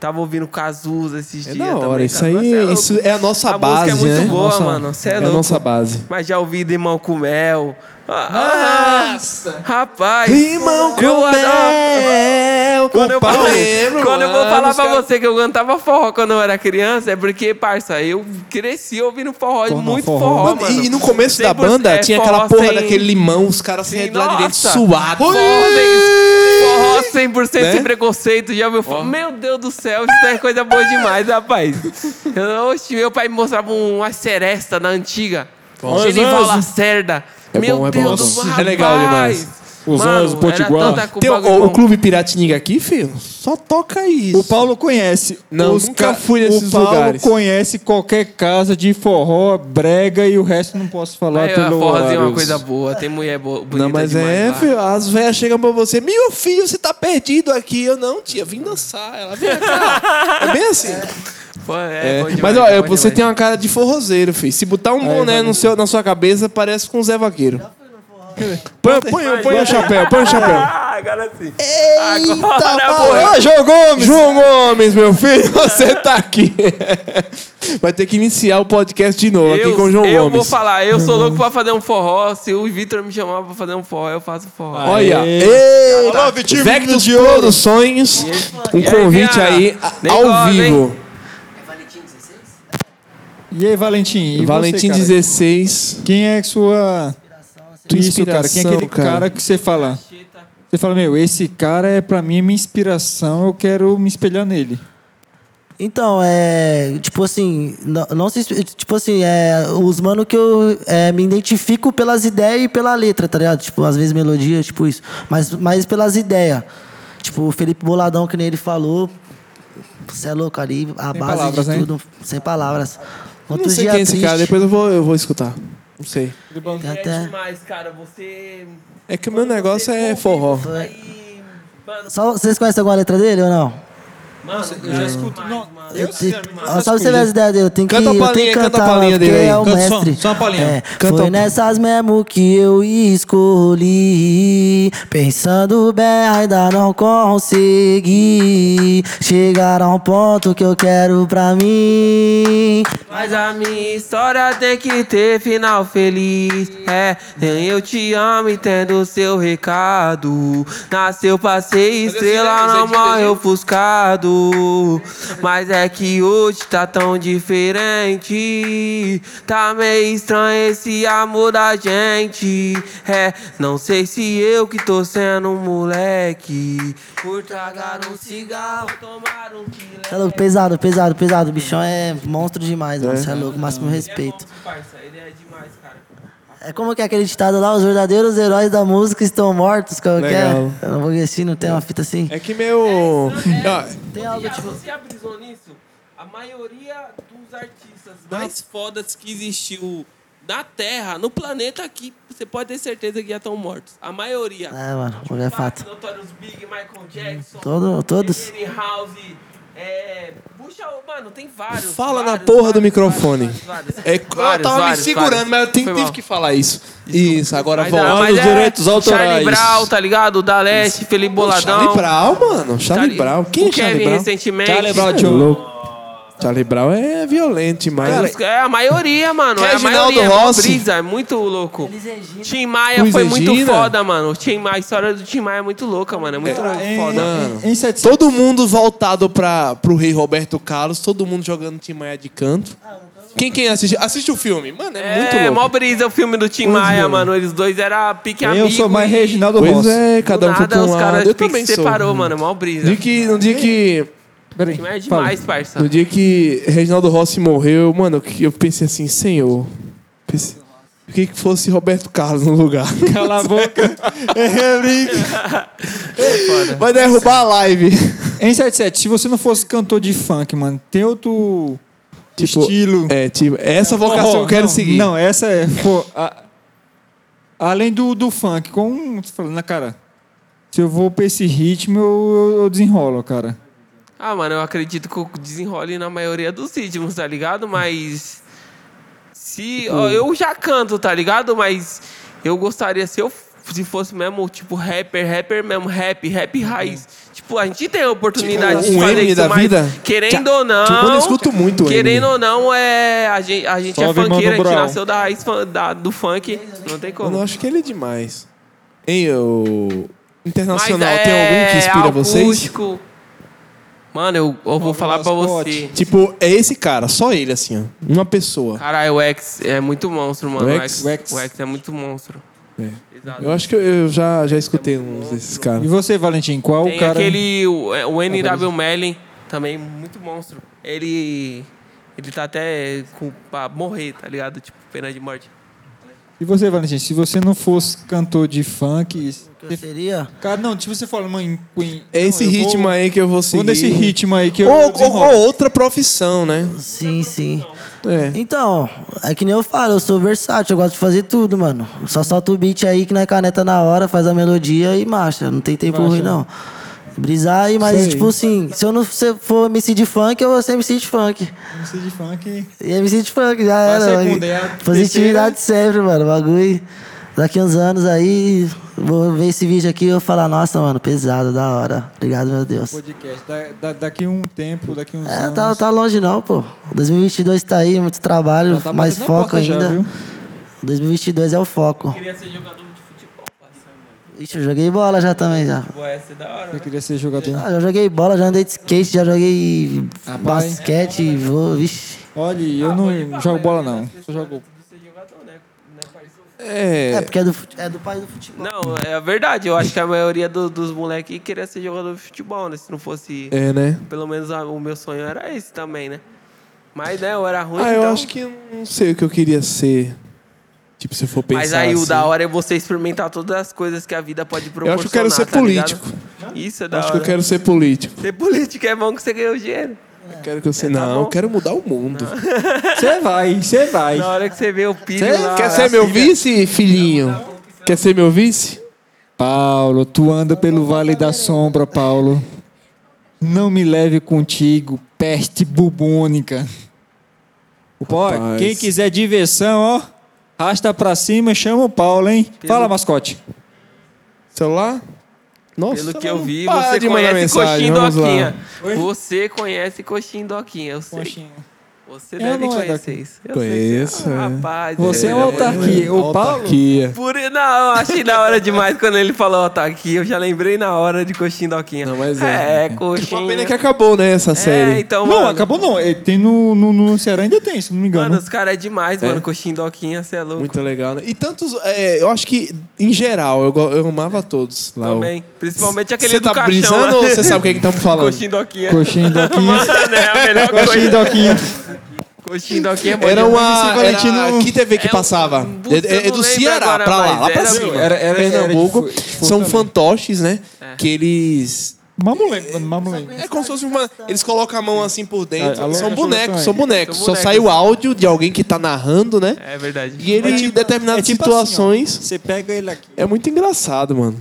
D: Tava ouvindo Cazuza esses
B: É
D: dias.
B: da hora.
D: também.
B: Isso
D: Cazuza,
B: aí
D: é
B: isso é a nossa
D: A
B: base,
D: música é muito
B: né?
D: boa,
B: Nossa-
D: mano. Cê é
B: é a
D: louco.
B: nossa base.
D: Mas já ouvi Limão com Mel. Ah,
A: Nossa!
D: rapaz.
B: Limão
D: eu
B: com
D: adoro-
B: mel.
D: Quando eu, falo-
B: lembro,
D: quando eu vou falar pra
B: cara-
D: você que eu cantava forró quando eu era criança, é porque, parça, eu cresci ouvindo forró,
A: Porra,
D: muito
A: forró.
D: forró,
B: Mano,
D: mano.
B: e, e no começo da
D: 100%
B: banda
D: é,
B: tinha aquela
D: forró
B: porra
D: sem-
B: daquele limão, os caras
D: Sim,
B: saíam de lá de dentro suados.
D: Forró sem, forró 100%
B: Né?
D: sem preconceito, já ouviu falar? Meu Deus do céu, isso é coisa boa demais, rapaz. Eu, oxe, meu pai me mostrava um- uma seresta na antiga. Genival. Lacerda.
B: É
D: meu
B: bom, é
D: Deus
B: bom.
D: do céu,
B: É legal demais.
A: Os
D: Mano,
A: Anjos, Potiguar.
B: Tem o, o-. Clube Piratininga aqui, filho, só toca isso.
A: O Paulo conhece.
B: Não,
A: Os
B: nunca
A: ca-
B: fui nesses
A: O Paulo
B: lugares.
A: conhece qualquer casa de forró, brega e o resto não posso falar
D: Aí, a
A: pelo
D: forrozinho é uma coisa boa, tem mulher boa, bonita
B: Não, mas
D: demais
B: é,
D: lá.
B: filho, as velhas chegam pra você, meu filho, você tá perdido aqui. Eu não, tia, vim dançar. Ela vem cá. É bem assim.
D: Pô, é
B: É,
D: demais,
B: mas
D: é
B: olha,
D: bom
B: você
D: demais.
B: tem uma cara de forrozeiro, filho. Se botar um boné no seu, na sua cabeça, parece com o Zé Vaqueiro. Põe, põe, põe o chapéu, põe o chapéu.
D: Ah, agora sim. Agora foi.
A: Ô, João Gomes!
B: João Gomes, meu filho, *laughs* você tá aqui. *laughs* Vai ter que iniciar o podcast de novo aqui
D: Eu,
B: com o João
D: eu vou
B: Gomes.
D: falar, eu sou louco pra fazer um forró. Se o Vitor me chamar pra fazer um forró, eu faço forró.
B: Olha, eita,
A: Alô, Vitinho,
B: Vectus
A: de Ouro.
B: Produções, um convite aí ao vivo.
A: E aí, Valentim? E
B: Valentim
A: você, cara?
B: 16.
A: Quem é sua.
B: Tua
A: Isso, cara. Quem é aquele
B: cara?
A: cara que você fala? Você fala, meu, esse cara é pra mim minha inspiração, eu quero me espelhar nele.
C: Então, é. Tipo assim, não, não se. Tipo assim, é. Os mano que eu é, me identifico pelas ideias e pela letra, tá ligado? Tipo, às vezes melodia, tipo isso. Mas, mas pelas ideias. Tipo, o Felipe Boladão, que nem ele falou. Você é louco ali, a
A: Sem
C: base
A: palavras,
C: de
A: né?
C: tudo. Sem palavras.
B: Não
C: Outro
B: sei
C: dia
B: quem é esse cara, depois eu vou, eu vou escutar. Não sei.
C: Tem
D: É
C: até-
D: demais, cara. Você.
B: É que o meu negócio é forró.
D: Aí, mano,
C: Só, vocês conhecem alguma letra dele ou não?
D: Mano,
A: Eu já escuto. Não,
C: Eu
A: eu,
C: te- só pra você ver as ideias dele, eu tenho que,
B: Canta a
C: eu tenho que
B: canta a
C: cantar,
B: palhinha
C: mano,
B: dele aí.
C: é o
A: Canta só-
C: mestre.
A: só uma palhinha.
C: É,
B: Canta
C: foi
B: a-
C: nessas mesmo que eu escolhi, pensando bem ainda não consegui chegar a um ponto que eu quero pra mim.
D: Mas a minha história tem que ter final feliz. É, nem eu te amo, entendo o seu recado. Nasceu pra ser estrela, não morre ofuscado. Mas é que hoje tá tão diferente. Tá meio estranho esse amor da gente. É, não sei se eu que tô sendo um moleque. Por tragar um cigarro, tomar um quilé.
C: Cê é louco, pesado, pesado, pesado. O bichão é monstro demais, mano. Você é louco, máximo respeito.
D: Parça, ele é demais, cara.
C: É como que é aquele ditado lá, os verdadeiros heróis da música estão mortos, qual que é?
B: Legal.
C: Eu não vou esquecer, não tem uma fita assim?
B: É que meu. Ó,
C: Tem algo
D: a-
C: tipo...
D: Você abrisou nisso? A maioria dos artistas mais fodas que existiu na Terra, no planeta aqui, você pode ter certeza que já estão mortos. A maioria.
C: É, mano, é fato.
D: Notorious Big, Michael Jackson.
C: Todo- todos.
D: House. É, puxa, mano, tem vários.
B: Fala na
D: vários,
B: porra do
D: vários,
B: microfone.
D: vários, vários.
B: É, eu
D: Vários,
B: tava me segurando,
D: vários.
B: mas eu tive que falar isso. Isso, agora
D: Mas,
B: volta.
D: ah, mas
A: os
D: é
A: direitos autorais.
D: Charlie Brown, tá ligado? Da Leste, Felipe Boladão.
B: Charlie Brown, mano. Charlie Brown. Quem
D: o
B: é Charlie
D: Kevin
B: Brown?
D: recentemente.
A: Charlie Brown,
B: É
A: tio.
B: Charlie Brown é violento demais.
D: É a maioria, mano. É a
B: Reginaldo
D: maioria. É
B: Rossi.
D: brisa, é muito louco. Tim Maia
B: Luiz
D: foi muito
B: Regina.
D: foda, mano. O Tim Maia, a história do Tim Maia é muito louca, mano. É muito
A: Em,
D: foda.
A: Em, em 700
B: Todo mundo voltado pra, pro rei Roberto Carlos, todo mundo jogando Tim Maia de canto. Quem quem assiste? Assiste o filme. Mano, é, muito
D: É,
B: louco.
D: mó brisa o filme do Tim Maia,
B: é.
D: mano. Eles dois eram pique
A: Eu
D: amigos.
A: sou mais
D: e
A: Reginaldo
B: Pois
A: Rossi.
B: é, cada um foi
D: nada,
B: pra um
D: os
B: lado.
D: caras
B: Eu também
D: se
B: sou.
D: separou, mano. É mó brisa.
B: Dia que, no dia que
A: Peraí,
D: é
A: fala.
D: demais, parça.
B: No dia que Reginaldo Rossi morreu, mano, que eu pensei assim, senhor. Pensei, por que que fosse Roberto Carlos no lugar? *laughs*
A: Cala a boca. *laughs* É, brinca.
B: Vai derrubar a live. *laughs*
A: Em 77, se você não fosse cantor de funk, mano, tem outro
B: Tipo,
A: estilo.
B: É, tipo, essa vocação
A: Oh,
B: eu quero
A: não,
B: seguir.
A: Não, essa é. pô, a- além do, do funk, com. Você falando, né, cara? Se eu vou pra esse ritmo, eu- eu desenrolo, cara.
D: Ah, mano, eu acredito que eu desenrole na maioria dos ritmos, tá ligado? Mas. Se. ó, eu já canto, tá ligado? Mas eu gostaria, se eu se fosse mesmo, tipo, rapper, rapper mesmo, rap, rap raiz. Tipo, a gente tem a oportunidade
B: Tipo,
D: de
B: um
D: fazer
B: M
D: isso,
B: da
D: mas
B: vida?
D: querendo ou não.
B: tipo, eu escuto muito
D: Querendo ou não, é. A gente, a gente é funkeiro, a gente
A: Brown.
D: nasceu da raiz da- do funk. Não tem
B: Eu
D: como.
B: não acho que ele é demais. Hein, o
D: Mas
B: internacional,
D: é
B: tem algum que inspira vocês?
D: Mano, eu, eu vou falar pra você.
B: Tipo, é esse cara, só ele, assim, ó. Uma pessoa.
D: Caralho, o X é muito monstro, mano.
B: O X?
A: O X.
D: o X é muito monstro.
B: É.
D: Exato.
B: Eu acho que eu, já, já escutei uns desses
A: E
B: caras.
A: você, Valentim, qual
D: Tem
A: o cara.
D: aquele, o, o NW Melly, também muito monstro. Ele, ele tá até com, pra morrer, tá ligado? Tipo, pena de morte.
A: E você, Valentim, se você não fosse cantor de funk.
C: que seria?
A: Cara, não, tipo você fala, mãe. mãe
B: É esse ritmo
A: vou-
B: aí que eu vou seguir.
A: Vou nesse ritmo aí que eu.
B: Ou,
A: eu
B: ou, ou outra profissão, né?
C: Sim, sim.
B: É.
C: Então, é que nem eu falo, eu sou versátil, eu gosto de fazer tudo, mano. Só solta o beat aí que não é caneta na hora, faz a melodia e marcha. Não tem tempo
A: Marcha.
C: ruim, não. Brisar aí, mas
B: Sei.
C: tipo assim, se eu não for MC de funk, eu vou ser MC de funk.
A: MC de funk.
C: E MC de funk, já
A: Vai
C: era.
A: segunda, é a
C: Positividade sempre, mano. Bagulho. Daqui uns anos aí, vou ver esse vídeo aqui e vou falar, nossa, mano, pesado, da hora. Obrigado, meu Deus.
A: Podcast. Da, da- daqui um tempo, daqui uns
C: É,
A: anos.
C: tá, tá longe não, pô. 2022 tá aí, muito trabalho,
A: Já tá
C: mais foco
A: já,
C: ainda.
A: viu?
C: 2022 é o foco.
D: Queria ser jogador.
C: Ixi, eu joguei bola já também, já.
D: Pô, essa é da hora.
A: Eu queria ser jogador.
C: Ah, já joguei bola, já andei de skate, já joguei
A: Rapaz.
C: basquete, vou, vixe.
A: Olha, eu não jogo bola não. Só jogo.
D: De ser jogador, né? Né, parceiro?
C: É,
B: É,
C: porque é do, é do pai do futebol.
D: Não, é a verdade. Eu acho que a maioria do- dos moleques queria ser jogador de futebol, né? Se não fosse.
B: é, né?
D: Pelo menos a- o meu sonho era esse também, né? Mas, né, eu era ruim,
B: Ah, eu
D: então...
B: acho que eu não sei o que eu queria ser. Tipo, se eu for pensar
D: Mas aí o
B: assim.
D: da hora é você experimentar todas as coisas que a vida pode
B: Eu
D: proporcionar,
B: acho que eu quero ser
D: tá ligado?
B: político.
D: Isso é
B: Eu
D: da
B: acho que eu quero ser político.
D: Ser político é bom que você ganha o dinheiro.
B: Eu quero que eu sei.
D: Tá
B: não,
D: bom.
B: eu quero mudar o mundo.
A: Você vai, você vai.
D: Na hora que você vê o lá...
B: Quer ser meu vice, filhinho? Quer ser meu vice?
A: Paulo, tu anda pelo vale da sombra, Paulo. Não me leve contigo, peste bubônica. Ó,
B: Rapaz.
A: quem quiser diversão, ó, rasta pra cima e chama o Paulo, hein? Fala, mascote.
B: Celular? Nossa,
D: Pelo que eu vi, você conhece
B: mensagem, lá.
D: Doquinha. Você conhece Coxinho Doquinha, eu sei. Você
A: Eu
D: deve
A: não é
D: conhecer
A: daqui.
D: isso. Eu
B: Conheço,
D: sei.
B: é.
D: Ah, rapaz.
A: Você é uma autarquia. O Paulo.
B: Autarquia.
D: Por... Não, eu achei da hora demais quando ele falou autarquia. Eu já lembrei na hora de Coxinho Doquinha.
B: Não, mas é.
D: É, Coxinho.
B: Uma pena que acabou, né, essa
D: É,
B: série.
D: então,
A: Não,
D: mano.
A: acabou não. É, Tem no, no, no Ceará ainda tem, se não me engano.
D: Mano, os caras é demais, mano. Coxinho Doquinha, você é louco.
B: Muito legal, né? E tantos. é, eu acho que, em geral, eu, eu amava todos. Lá, o-
D: Também. Principalmente aquele
B: Você
D: do
B: tá
D: caixão.
B: brisando
D: lá.
B: ou você sabe o que que estamos falando?
D: Coxinho Doquinha.
A: Coxinho *laughs* Doquinha.
D: Mano, é a melhor
A: Coxinho
D: coisa.
A: Doquinha.
D: Coxinho Doquinha é bom
B: Era uma.
A: Valentino-
B: Era, que TV que
D: É um-
B: passava?
D: Putz,
B: É, é- é do Ceará,
D: agora
B: pra lá, lá pra cima.
A: era- era-
B: Pernambuco.
A: era de fu-
B: são fantoches, né? Que eles.
A: Mamulengo, mano, mamulengo.
B: É como se fosse uma. Eles colocam a mão assim por dentro. São bonecos, são bonecos.
D: São
B: Só
D: bonecos.
B: sai o áudio de alguém que tá narrando, né?
D: É verdade.
B: E ele, em determinadas
A: É tipo assim,
B: situações.
A: Você pega ele aqui.
B: É muito engraçado, mano.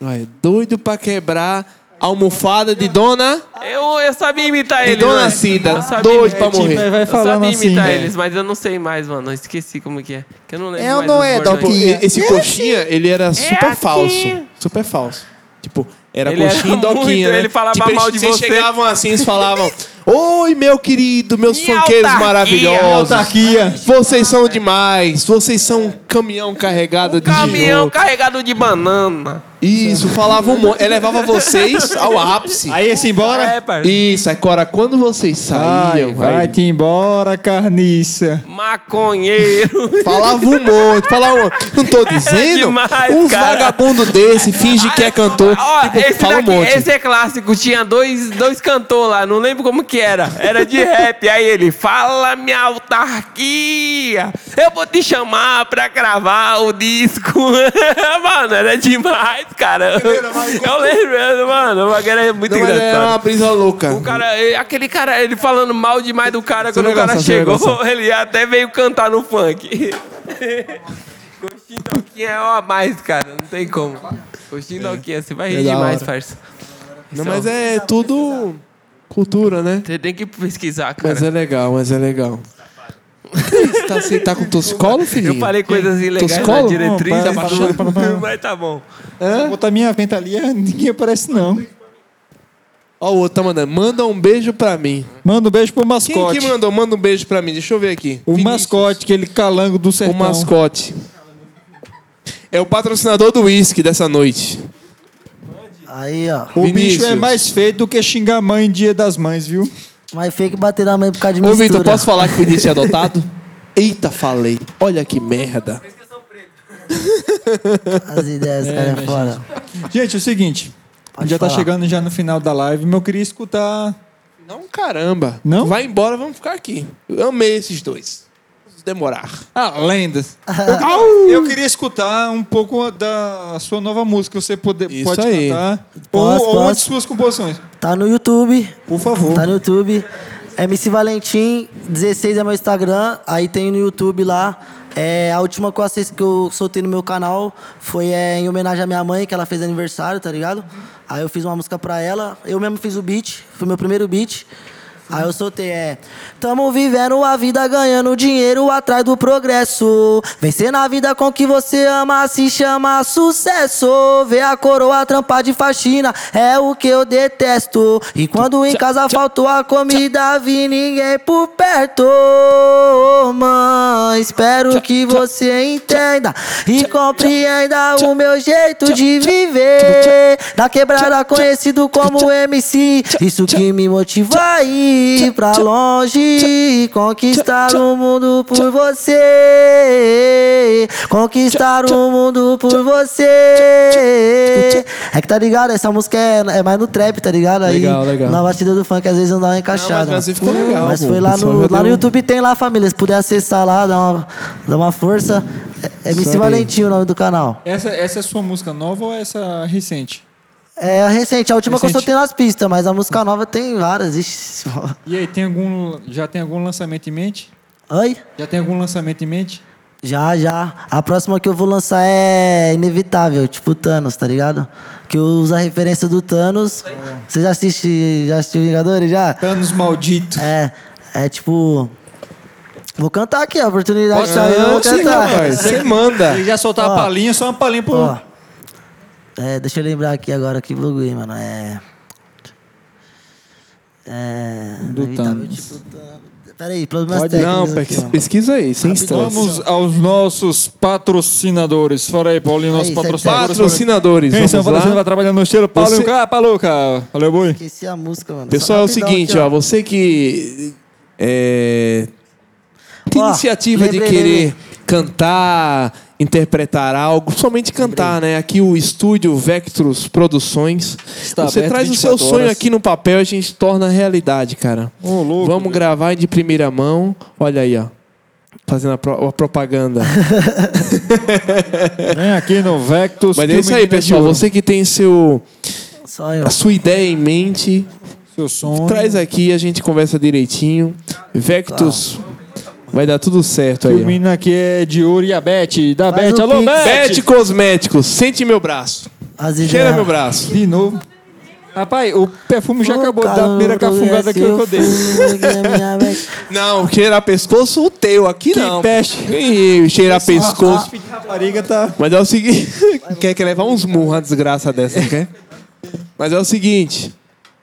B: Ai, doido pra quebrar almofada de dona.
D: Eu, eu sabia imitar
B: De
D: eles.
B: dona
D: né?
B: Cida.
D: Imitar-
B: pra
A: tipo,
B: morrer.
A: vai
D: Eu
A: falando
D: sabia
A: assim.
D: imitar
A: é.
D: eles, mas eu não sei mais, mano. Eu esqueci como que é. Que eu não lembro
A: É ou
D: mais
A: não é,
D: bordões.
A: Doquinha?
B: Esse coxinha, ele era super
D: assim.
B: falso. Super falso. Tipo, era
D: Ele era
B: coxinha e doquinha,
D: muito,
B: né?
D: ele falava
B: tipo,
D: mal
B: eles-
D: de
B: vocês
D: você.
B: chegavam assim, eles falavam... Oi, meu querido, meus
D: Minha
B: funkeiros
D: autarquia,
B: maravilhosos.
A: Autarquia.
B: Vocês são demais. Vocês são um caminhão carregado de
D: Caminhão
B: tijolo.
D: carregado de banana.
B: Isso, falava um monte. Ele levava vocês ao ápice.
A: Aí esse embora.
D: É.
B: Isso, agora quando vocês
A: Vai,
B: saíam,
A: vai
B: aí
A: te embora, carniça.
D: Maconheiro.
B: falava um monte, falava um monte. Não tô dizendo?
D: demais,
B: uns
D: cara.
B: vagabundo desse finge que é cantor.
D: Ó,
B: tipo,
D: esse,
B: fala um
D: daqui,
B: monte.
D: esse é clássico. Tinha dois, dois cantores lá, não lembro como que era. Era de rap. Aí ele, fala minha autarquia. Eu vou te chamar pra gravar o disco. *laughs* mano, era demais, cara. Eu lembro, mano. O bagulho era muito
B: Não, mas é
D: engraçado.
B: uma brisa louca.
D: O cara, aquele cara, ele falando mal demais do cara,
B: Você
D: quando o cara
B: gostar,
D: chegou, ele até veio cantar no funk. *laughs* Coxinha Doquinha é uma a mais, cara, não tem como. Coxinha Doquinha, você vai
B: É
D: rir
B: da
D: demais, parça.
B: Não, mas é tudo cultura, né?
D: Você tem que pesquisar, cara.
B: Mas é legal, mas é legal. Você tá, você tá com toscolo, filhinho?
D: Eu falei coisas ilegais na
B: Toscolo?
D: diretriz,
A: Não, para,
D: abaixou,
A: para, para, para.
D: mas tá bom.
A: Vou botar minha venta ali, ninguém aparece não.
B: Ó, o outro tá mandando. Manda um beijo pra mim.
A: Manda um beijo pro
B: Quem
A: mascote.
B: que mandou? Manda um beijo pra mim. Deixa eu ver aqui.
A: O
B: Vinícius.
A: mascote, aquele calango do
B: O
A: sertão.
B: mascote. É o patrocinador do uísque dessa noite.
C: Aí, ó.
A: O bicho
B: Vinícius.
A: é mais feio do que xingar a mãe em dia das mães, viu?
C: Mas fake bater na mãe por causa de
B: Ô,
C: mistura.
B: Vitor, posso falar que o Vinícius é adotado? Eita, falei. Olha que merda.
C: As ideias, cara, é foda.
A: Gente, é o seguinte.
C: Pode
A: já tá
C: falar.
A: chegando já no final da live, mas eu queria escutar...
B: Não, caramba.
A: Não?
B: Vai embora, vamos ficar aqui. Eu amei esses dois. Demorar.
A: Ah, lendas. *laughs* Eu queria escutar um pouco da sua nova música. Você pode,
B: Isso
A: pode
B: aí.
A: cantar.
C: Posso,
A: ou, ou uma de
C: posso.
A: suas composições.
C: Tá no YouTube.
A: Por favor.
C: Tá no YouTube. MC Valentim, 16 é meu Instagram. Aí tem no YouTube lá. É, a última eu, assisti- que eu soltei no meu canal foi é, em homenagem à minha mãe, que ela fez aniversário, tá ligado? Aí eu fiz uma música pra ela. Eu mesmo fiz o beat. Foi meu primeiro beat. Aí eu soltei, é. Tamo vivendo a vida ganhando dinheiro atrás do progresso. Vencer na vida com o que você ama se chama sucesso. Ver a coroa trampar de faxina é o que eu detesto. E quando em casa faltou a comida, vi ninguém por perto. Mãe, espero que você entenda e compreenda o meu jeito de viver. Da quebrada conhecido como MC, isso que me motiva a ir. pra longe, conquistar o mundo por você. Conquistar o mundo por você. É que tá ligado? Essa música é, é mais no trap, tá ligado? Aí,
B: Legal, legal.
C: Na batida do funk, às vezes não dá uma encaixada.
B: mas ficou legal,
C: Mas foi lá no,
B: já
C: lá no YouTube, tem lá, família. Se puder acessar lá, dá uma, dá uma força. É, é MC. Valentim o nome do canal.
A: Essa, essa é sua música nova ou essa recente?
C: É a recente, a última que eu
A: Recente.
C: soltei nas pistas, mas a música nova tem várias. Ixi.
A: E aí, tem algum, já tem algum lançamento em mente?
C: Oi?
A: Já tem algum lançamento em mente?
C: Já, já. A próxima que eu vou lançar é inevitável, tipo Thanos, tá ligado? Que eu uso a referência do Thanos. Você já assiste, já assistiu Vingadores já?
A: Thanos maldito.
C: É, é tipo. Vou cantar aqui, a oportunidade
A: Pode
C: saiu, eu vou cantar.
B: Você manda.
A: Ele já soltar
C: Ó.
A: a palhinha, só uma palhinha pro...
C: Ó. É, deixa eu lembrar aqui agora que buguei, mano. É. É.
A: Do Thanos.
C: tipo, Thanos. Peraí, problemas
B: Não,
C: técnicos aqui, mano.
B: pesquisa aí, sem estresse.
A: Vamos aos nossos patrocinadores. Fala aí, Paulinho, nossos
C: Aí,
A: patrocinadores.
B: Patrocinadores,
A: Quem são patrocinadores?
B: lá.
A: Vai trabalhando no estilo. Paulo
B: Você-
A: Luca, Luca. Valeu, boi.
C: Esqueci a música, mano.
B: Pessoal, é o seguinte,
C: aqui,
B: ó, você que é, tem
C: Ó,
B: iniciativa de
C: lembrei,
B: querer
C: lembrei.
B: cantar, interpretar algo, somente cantar, né? Aqui o estúdio Vectros Produções.
A: Está
B: você traz o seu
A: 24
B: sonho
A: horas.
B: aqui no papel, a gente torna realidade, cara.
A: Ô, louco.
B: Vamos gravar de primeira mão. Olha aí, ó. Fazendo a, pro- a propaganda. *laughs*
A: Vem aqui no Vectus.
B: Mas é
A: o
B: isso aí, pessoal. Você que tem seu, a sua ideia em mente,
A: Seu sonho.
B: Traz aqui, a gente conversa direitinho. Vectus, vai dar tudo certo
A: Que
B: aí.
A: o menino aqui é de ouro e a Beth. Da
C: Faz
A: Beth.
C: o
A: Alô,
C: Pix.
A: Beth.
B: Bet Cosméticos, sente meu braço.
C: As
B: Cheira
C: ideias.
B: meu braço.
A: De novo. Rapaz, o perfume já
C: O
A: acabou da primeira cafungada que eu dei. *laughs*
C: mente.
B: Não, cheirar pescoço o teu aqui
A: Que
B: não.
A: peste.
B: Ih, cheirar pescoço.
A: A rapariga tá...
B: Mas é o seguinte. *laughs* quer, quer levar uns murros, uma desgraça dessa, não quer? Mas é o seguinte.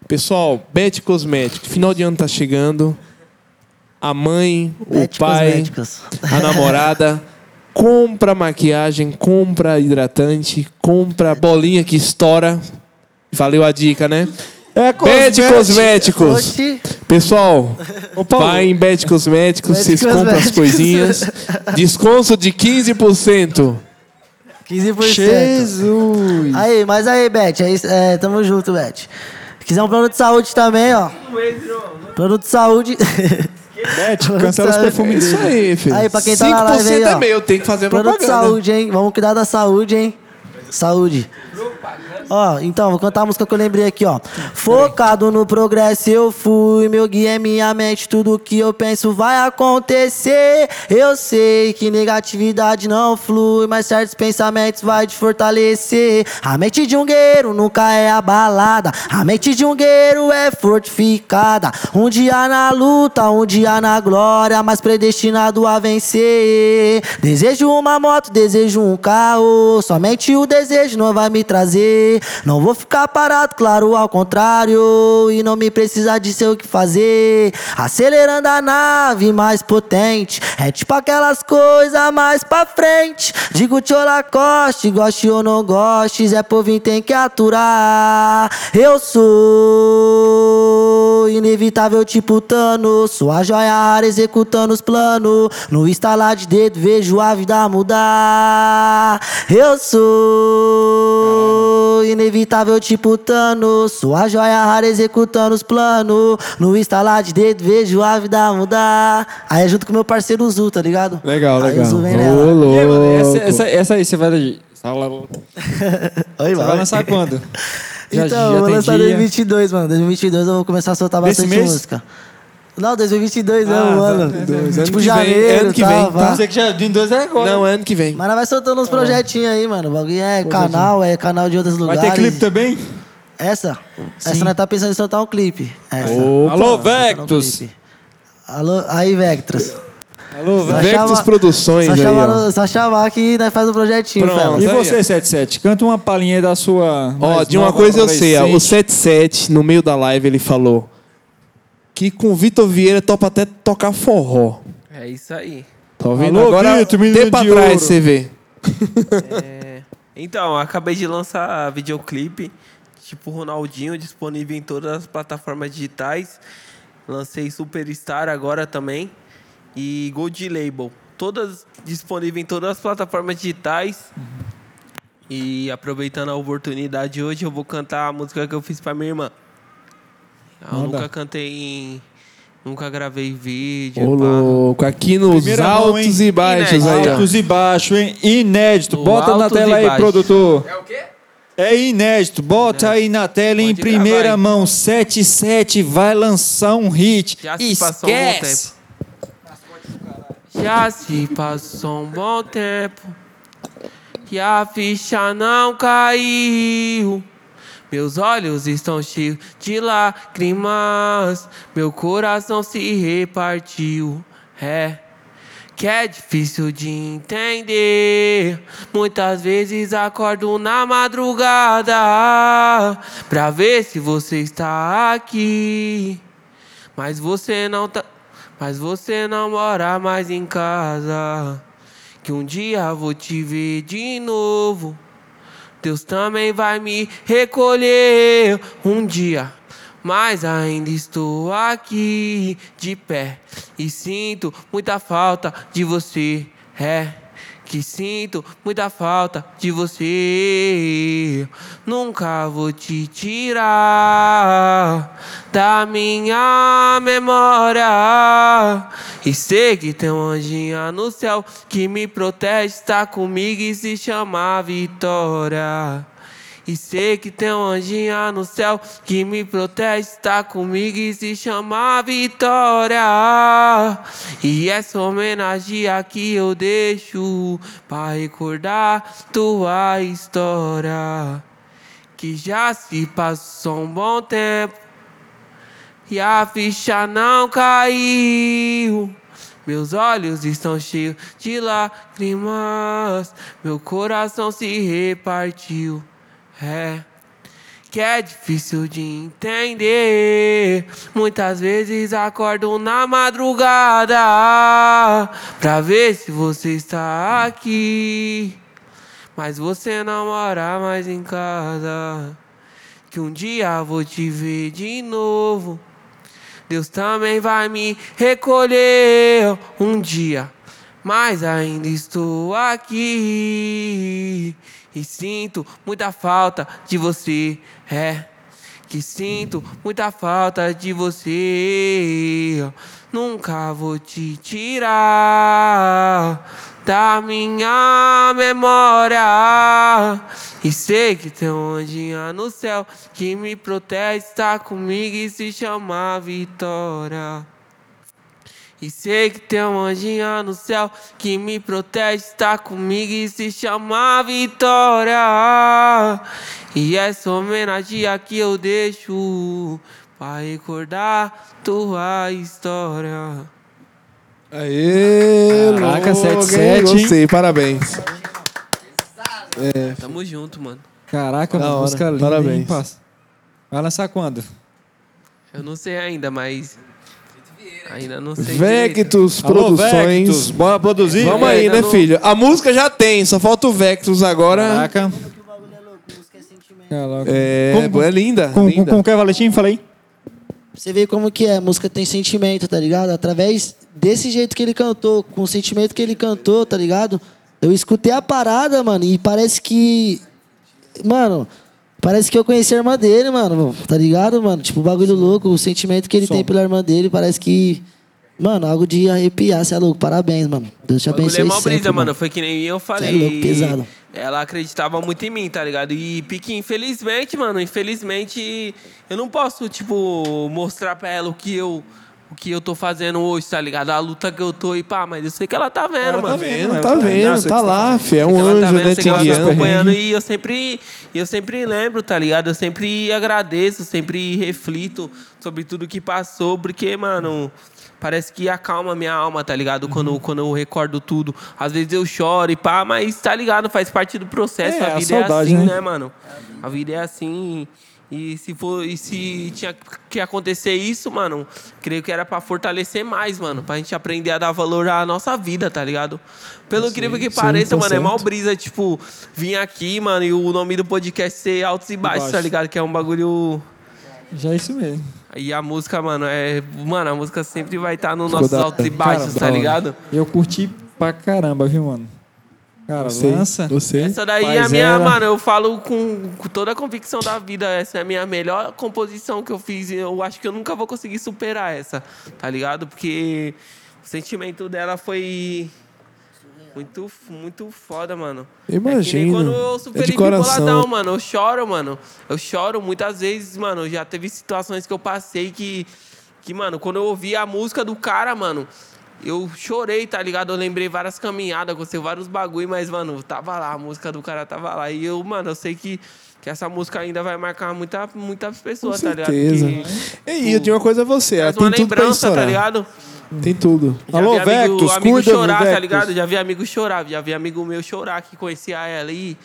B: Pessoal, Bet Cosméticos, final de ano tá chegando. A mãe, o pai,
C: Cosméticos.
B: a namorada. Compra maquiagem, compra hidratante, compra bolinha que estoura. Valeu a dica, né?
A: É
B: Bet Cosméticos.
C: Oxi.
B: Pessoal, vai em Bet Cosméticos,
C: Bet
B: vocês compram as coisinhas. Desconto de 15%.
C: 15%.
A: Jesus.
C: Aí, mas aí, Beth, é, isso- é, tamo junto, Beth. Quiser um plano de saúde também, ó. Plano de saúde. *laughs*
A: Beth, cancela os perfumes
B: Isso aí, filho.
C: Aí, pra quem tá na live aí,
B: é
C: ó.
B: meu, tem que fazer
C: de
B: propaganda.
C: saúde, hein? Vamos cuidar da saúde, hein? Saúde. Ó, então, vou cantar a música que eu lembrei aqui, ó. Focado no progresso, eu fui. Meu guia é minha mente, tudo que eu penso vai acontecer. Eu sei que negatividade não flui, mas certos pensamentos vai te fortalecer. A mente de um guerreiro nunca é abalada. A mente de um guerreiro é fortificada. Um dia na luta, um dia na glória, mas predestinado a vencer. Desejo uma moto, desejo um carro. Somente o desejo não vai me trazer. Não vou ficar parado, claro, ao contrário. E não me precisa de ser o que fazer. Acelerando a nave mais potente. É tipo aquelas coisas mais pra frente. Digo tchola coste, goste ou não goste. Zé Povinho tem que aturar. Eu sou inevitável tipo Thanos. Sou a joia rara executando os planos. No estalar de dedo vejo a vida mudar. Eu sou inevitável tipo Thanos. Sou a joia rara executando os planos. No estalar de dedo vejo a vida mudar. Aí é junto com meu parceiro Zu, tá ligado?
B: Legal,
C: Aí
B: legal.
C: o Zu vem
B: Ô,
C: nela.
A: Aí, mano, essa,
B: louco.
A: essa, essa aí você vai... Você
C: Oi,
A: vai lançar *laughs* quando? *laughs* Já-
C: então,
A: já
C: vou lançar
A: dia?
C: 2022, mano. 2022 eu vou começar a soltar
A: Desse
C: bastante
A: mês?
C: música. Não, 2022
A: Ah,
C: não,
A: tá.
C: mano.
B: Ano
C: Tipo
B: que vem,
C: janeiro,
B: ano que
C: tá,
B: vem,
C: vá.
A: Você que já de dois é agora.
B: Não, é ano que vem.
C: Mas nós vai soltando uns projetinhos aí, mano. O bagulho é canal, é canal de outros
A: Vai
C: lugares.
A: ter clipe também?
C: Essa? Essa nós tá pensando em soltar um clipe. Essa.
B: Opa.
A: Alô,
C: um
A: Vectus.
C: clipe. Alô, aí, Vectros.
A: Alô,
C: Só
A: Vectus.
B: Vectus
C: chama-
B: Produções
C: Só
B: aí,
C: no- só chamar que nós faz um projetinho,
B: Pronto.
A: E você, 77? Canta uma palhinha aí da sua.
B: Ó, de uma coisa eu sei, ó, o
A: adolescente.
B: 77, no meio da live, ele falou que com o Vitor Vieira topa até tocar forró.
D: É isso aí.
B: Tá ouvindo?
A: Alô,
B: Agora,
A: Vitor, menino
B: pra
A: de
B: trás
A: ouro.
B: você vê.
D: Então, acabei de lançar videoclipe, tipo Ronaldinho, disponível em todas as plataformas digitais. Lancei Superstar agora também. E Gold Label. Todas disponíveis em todas as plataformas digitais. E aproveitando a oportunidade hoje, eu vou cantar a música que eu fiz pra minha irmã. Eu
A: Manda.
D: nunca cantei em. Nunca gravei vídeo.
B: Ô,
D: pá.
B: louco, aqui nos
A: Primeira mão,
B: altos
A: hein?
B: e baixos aí, ó.
A: Altos e baixos, hein? Inédito.
D: Do
A: Bota na
D: altos
A: tela
D: e
A: aí,
D: baixos.
A: produtor. É o quê? É inédito. Bota aí na tela em
D: Pode gravar
A: primeira
D: aí.
A: mão. 77 vai lançar um hit.
D: Já se passou um bom
A: Esquece.
D: Já se passou um bom tempo e a ficha não caiu. Meus olhos estão cheios de lágrimas, meu coração se repartiu. É que é difícil de entender. Muitas vezes acordo na madrugada pra ver se você está aqui. Mas você não tá. Mas você não mora mais em casa. Que um dia vou te ver de novo. Deus também vai me recolher um dia. Mas ainda estou aqui de pé e sinto muita falta de você. É que sinto muita falta de você. Nunca vou te tirar da minha memória. E sei que tem uma anjinha no céu que me protege, está comigo e se chama Vitória. E sei que tem uma anjinha no céu que me protege, está comigo e se chama Vitória. E essa homenagem aqui eu deixo pra recordar tua história. Que já se passou um bom tempo e a ficha não caiu. Meus olhos estão cheios de lágrimas, meu coração se repartiu. É que é difícil de entender. Muitas vezes acordo na madrugada pra ver se você está aqui. Mas você não mora mais em casa. Que um dia vou te ver de novo. Deus também vai me recolher um dia. Mas ainda estou aqui. E sinto muita falta de você. É. Que sinto muita falta de você. Nunca vou te tirar da minha memória. E sei que tem um anjinha no céu que me protege, está comigo e se chama Vitória. E sei que tem uma anjinha no céu que me protege, está comigo e se chama Vitória. E essa homenagem aqui eu deixo pra recordar tua história.
B: Aê,
A: Caraca,
B: louco,
A: 77,
B: hein?
A: hein?
B: Gostei, parabéns.
D: Tamo junto, mano.
A: Caraca,
B: hora.
A: música linda,
B: Parabéns.
A: hein? Vai lançar quando?
D: Eu não sei ainda, mas. Ainda não sei. direito.
B: Vectus
A: Alô,
B: Produções.
A: Vectus, bora produzir?
B: Vamos
D: É,
B: aí, né,
D: não-
B: filho? A música já tem, só falta o Vectus agora.
A: Caraca.
B: É,
A: Como-
B: é linda.
A: Com, com,
B: linda.
A: com o que, Valentim? Falei.
C: Você vê como que é, a música tem sentimento, tá ligado? Através desse jeito que ele cantou, com o sentimento que ele cantou, tá ligado? Eu escutei a parada, mano, e parece que. Mano, parece que eu conheci a irmã dele, mano, tá ligado, mano? Tipo, o bagulho louco, o sentimento que ele tem pela irmã dele, parece que. Mano, algo de arrepiar, você é louco. Parabéns, mano. Deus te
D: bagulho
C: abençoe
D: é mó
C: sempre,
D: brisa, mano. Foi que nem eu falei.
C: Cê é louco, pesado.
D: Ela acreditava muito em mim, tá ligado? E Pique, infelizmente, mano, infelizmente, eu não posso, tipo, mostrar pra ela o que eu. O que eu tô fazendo hoje, tá ligado? A luta que eu tô e pá, mas eu sei que ela tá vendo,
A: Ela tá
D: mano.
A: vendo.
B: Tá
A: tá-
B: vendo,
A: Nossa,
B: tá
A: que você
B: lá, fi. É um anjo,
D: tá vendo,
B: né,
D: sei que ela tá acompanhando e eu sempre, e eu sempre lembro, tá ligado? Eu sempre agradeço, sempre reflito sobre tudo que passou, porque, mano, parece que acalma minha alma, tá ligado?
A: Uhum.
D: Quando, quando eu recordo tudo. Às vezes eu choro e pá, mas tá ligado? Faz parte do processo.
A: É,
D: a
A: a
D: vida é
A: saudade,
D: assim,
A: né?
D: né, mano? A vida é assim. E se for, e se tinha que acontecer isso, mano, creio que era pra fortalecer mais, mano, pra gente aprender a dar valor à nossa vida, tá ligado? Pelo incrível que pareça,
B: tá
D: mano, é mal brisa, tipo, vir aqui, mano, e o nome do podcast ser Altos e Baixos, tá
A: Baixos.
D: ligado? Que é um bagulho
A: Já é isso mesmo.
D: E a música, mano, é. Mano, a música sempre vai estar nos
B: Ficou
D: nossos altos e baixos, tá ligado?
A: Eu curti pra caramba, viu, mano? Cara,
B: Você,
A: lança.
B: você.
D: Essa daí é a minha,
A: era.
D: mano, eu falo com, com toda a convicção da vida. Essa é a minha melhor composição que eu fiz. Eu acho que eu nunca vou conseguir superar essa, tá ligado? Porque o sentimento dela foi muito, muito foda, mano. É
B: Imagino.
D: nem quando eu ouço
B: É de
D: Felipe
B: coração.
D: Boladão, mano, eu choro, mano. Eu choro muitas vezes, mano. Já teve situações que eu passei que, que, mano, quando eu ouvi a música do cara, mano, eu chorei, tá ligado? Eu lembrei várias caminhadas, aconteceu vários bagulho, mas, mano, tava lá, a música do cara tava lá. E eu, mano, eu sei que, que essa música ainda vai marcar muita, muitas
B: Com
D: pessoas, tá ligado?
B: certeza.
D: Porque
B: E eu tenho uma coisa a você, ela
D: traz uma
B: tem tudo pra
D: lembrança, tá
B: estourar.
D: ligado?
B: Tem tudo.
D: Já
A: Alô,
D: amigo,
A: Vectus,
D: amigo
A: cuida,
D: chorar, tá
A: Vectus.
D: ligado? Já vi amigo chorar, já vi amigo meu chorar que conhecia ela e.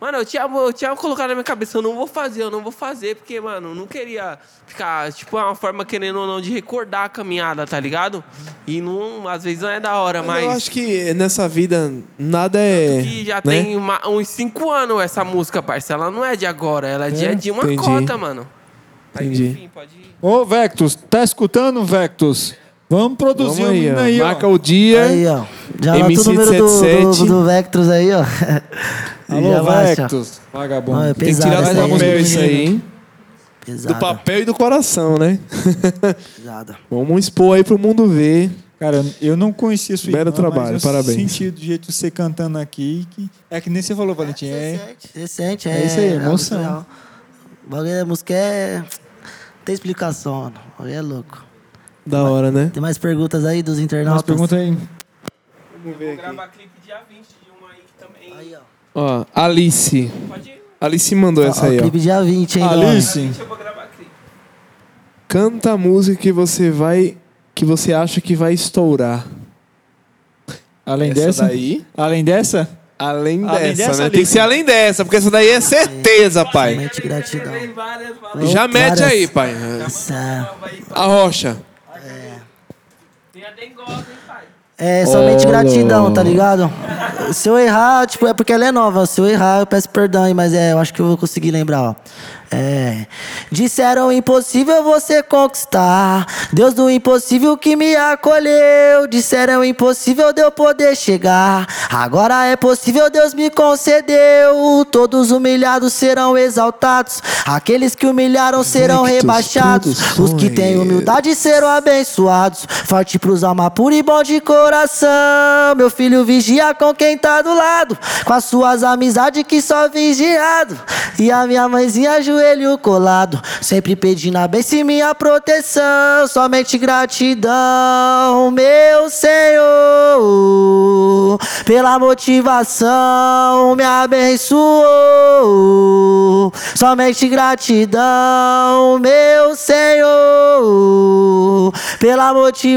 D: Mano, eu tinha, eu tinha colocado na minha cabeça, eu não vou fazer, eu não vou fazer, porque, mano, eu não queria ficar, tipo, uma forma querendo ou não de recordar a caminhada, tá ligado? E não, às vezes não é da hora,
B: Mas
D: mas.
B: eu acho que nessa vida nada é.
D: que já
B: né?
D: tem uma- uns cinco anos essa música, parça. Ela não é de agora, ela é de,
A: É?
D: de uma
B: Entendi.
D: cota, mano. Aí,
B: Entendi.
D: enfim, pode ir.
A: Ô, Vectus, tá escutando, Vectus? Vamos produzir
B: Vamos aí, ó.
A: aí, ó.
B: Marca o dia.
C: Aí, ó. Já anota
B: MC
C: o número do,
B: 77.
C: do, do Vectros aí, ó. *laughs*
A: Alô,
C: baixa.
A: Vectus. Vagabundo.
C: Não, é
B: Tem que
C: pesado
B: tirar
C: essa
B: do
C: aí,
B: papel isso aí, hein?
C: Pesada,
B: Do papel e do coração, né?
C: pesada. *laughs*
B: Vamos expor aí pro mundo ver.
A: Cara, eu não conhecia sua
B: Belo
A: irmã,
B: trabalho,
A: mas eu
B: parabéns.
A: senti do jeito de você cantando aqui. Que... É que nem você falou, Valentim. É...
C: Você sente,
A: É
C: é.
A: isso aí,
C: é
A: emoção.
C: real. O bagulho da música é. Tem explicação, mano. O bagulho é louco.
B: Da hora, né?
C: Tem mais perguntas aí dos internautas?
A: perguntas aí.
D: Vou gravar clipe dia 20 de uma aí também.
C: Aí, ó.
B: Ó, Alice.
D: Pode ir.
B: Alice mandou essa aí, ó.
C: clipe dia 20, hein?
A: Alice,
D: Eu vou gravar clipe.
B: Canta a música que você vai. que você acha que vai estourar.
A: além
B: essa
A: dessa.
B: daí.
A: Além dessa?
B: Além,
A: Além
B: dessa,
A: dessa,
B: né? Tem que
A: Alice.
B: ser além dessa, porque essa daí é certeza, pai.
C: Gratidão.
D: Tem várias, várias.
B: Já mete aí, pai.
C: Essa-
B: A rocha.
D: Tem a dengosa, hein, pai?
C: É somente gratidão, tá ligado? Se eu errar, tipo, é porque ela é nova. Se eu errar, eu peço perdão aí, mas é, eu acho que eu vou conseguir lembrar, ó. É. Disseram impossível você conquistar. Deus do impossível que me acolheu. Disseram impossível de eu poder chegar. Agora é possível, Deus me concedeu. Todos humilhados serão exaltados. Aqueles que humilharam serão rebaixados. Os que têm humildade serão abençoados. Forte pros alma pura e bom de coração. Meu filho vigia com quem tá do lado. Com as suas amizades que só vigiado. E a minha mãezinha joelho colado. Sempre pedindo a bênção e minha proteção. Somente gratidão, meu Senhor. Pela motivação me abençoou. Somente gratidão, meu Senhor. Pela motivação.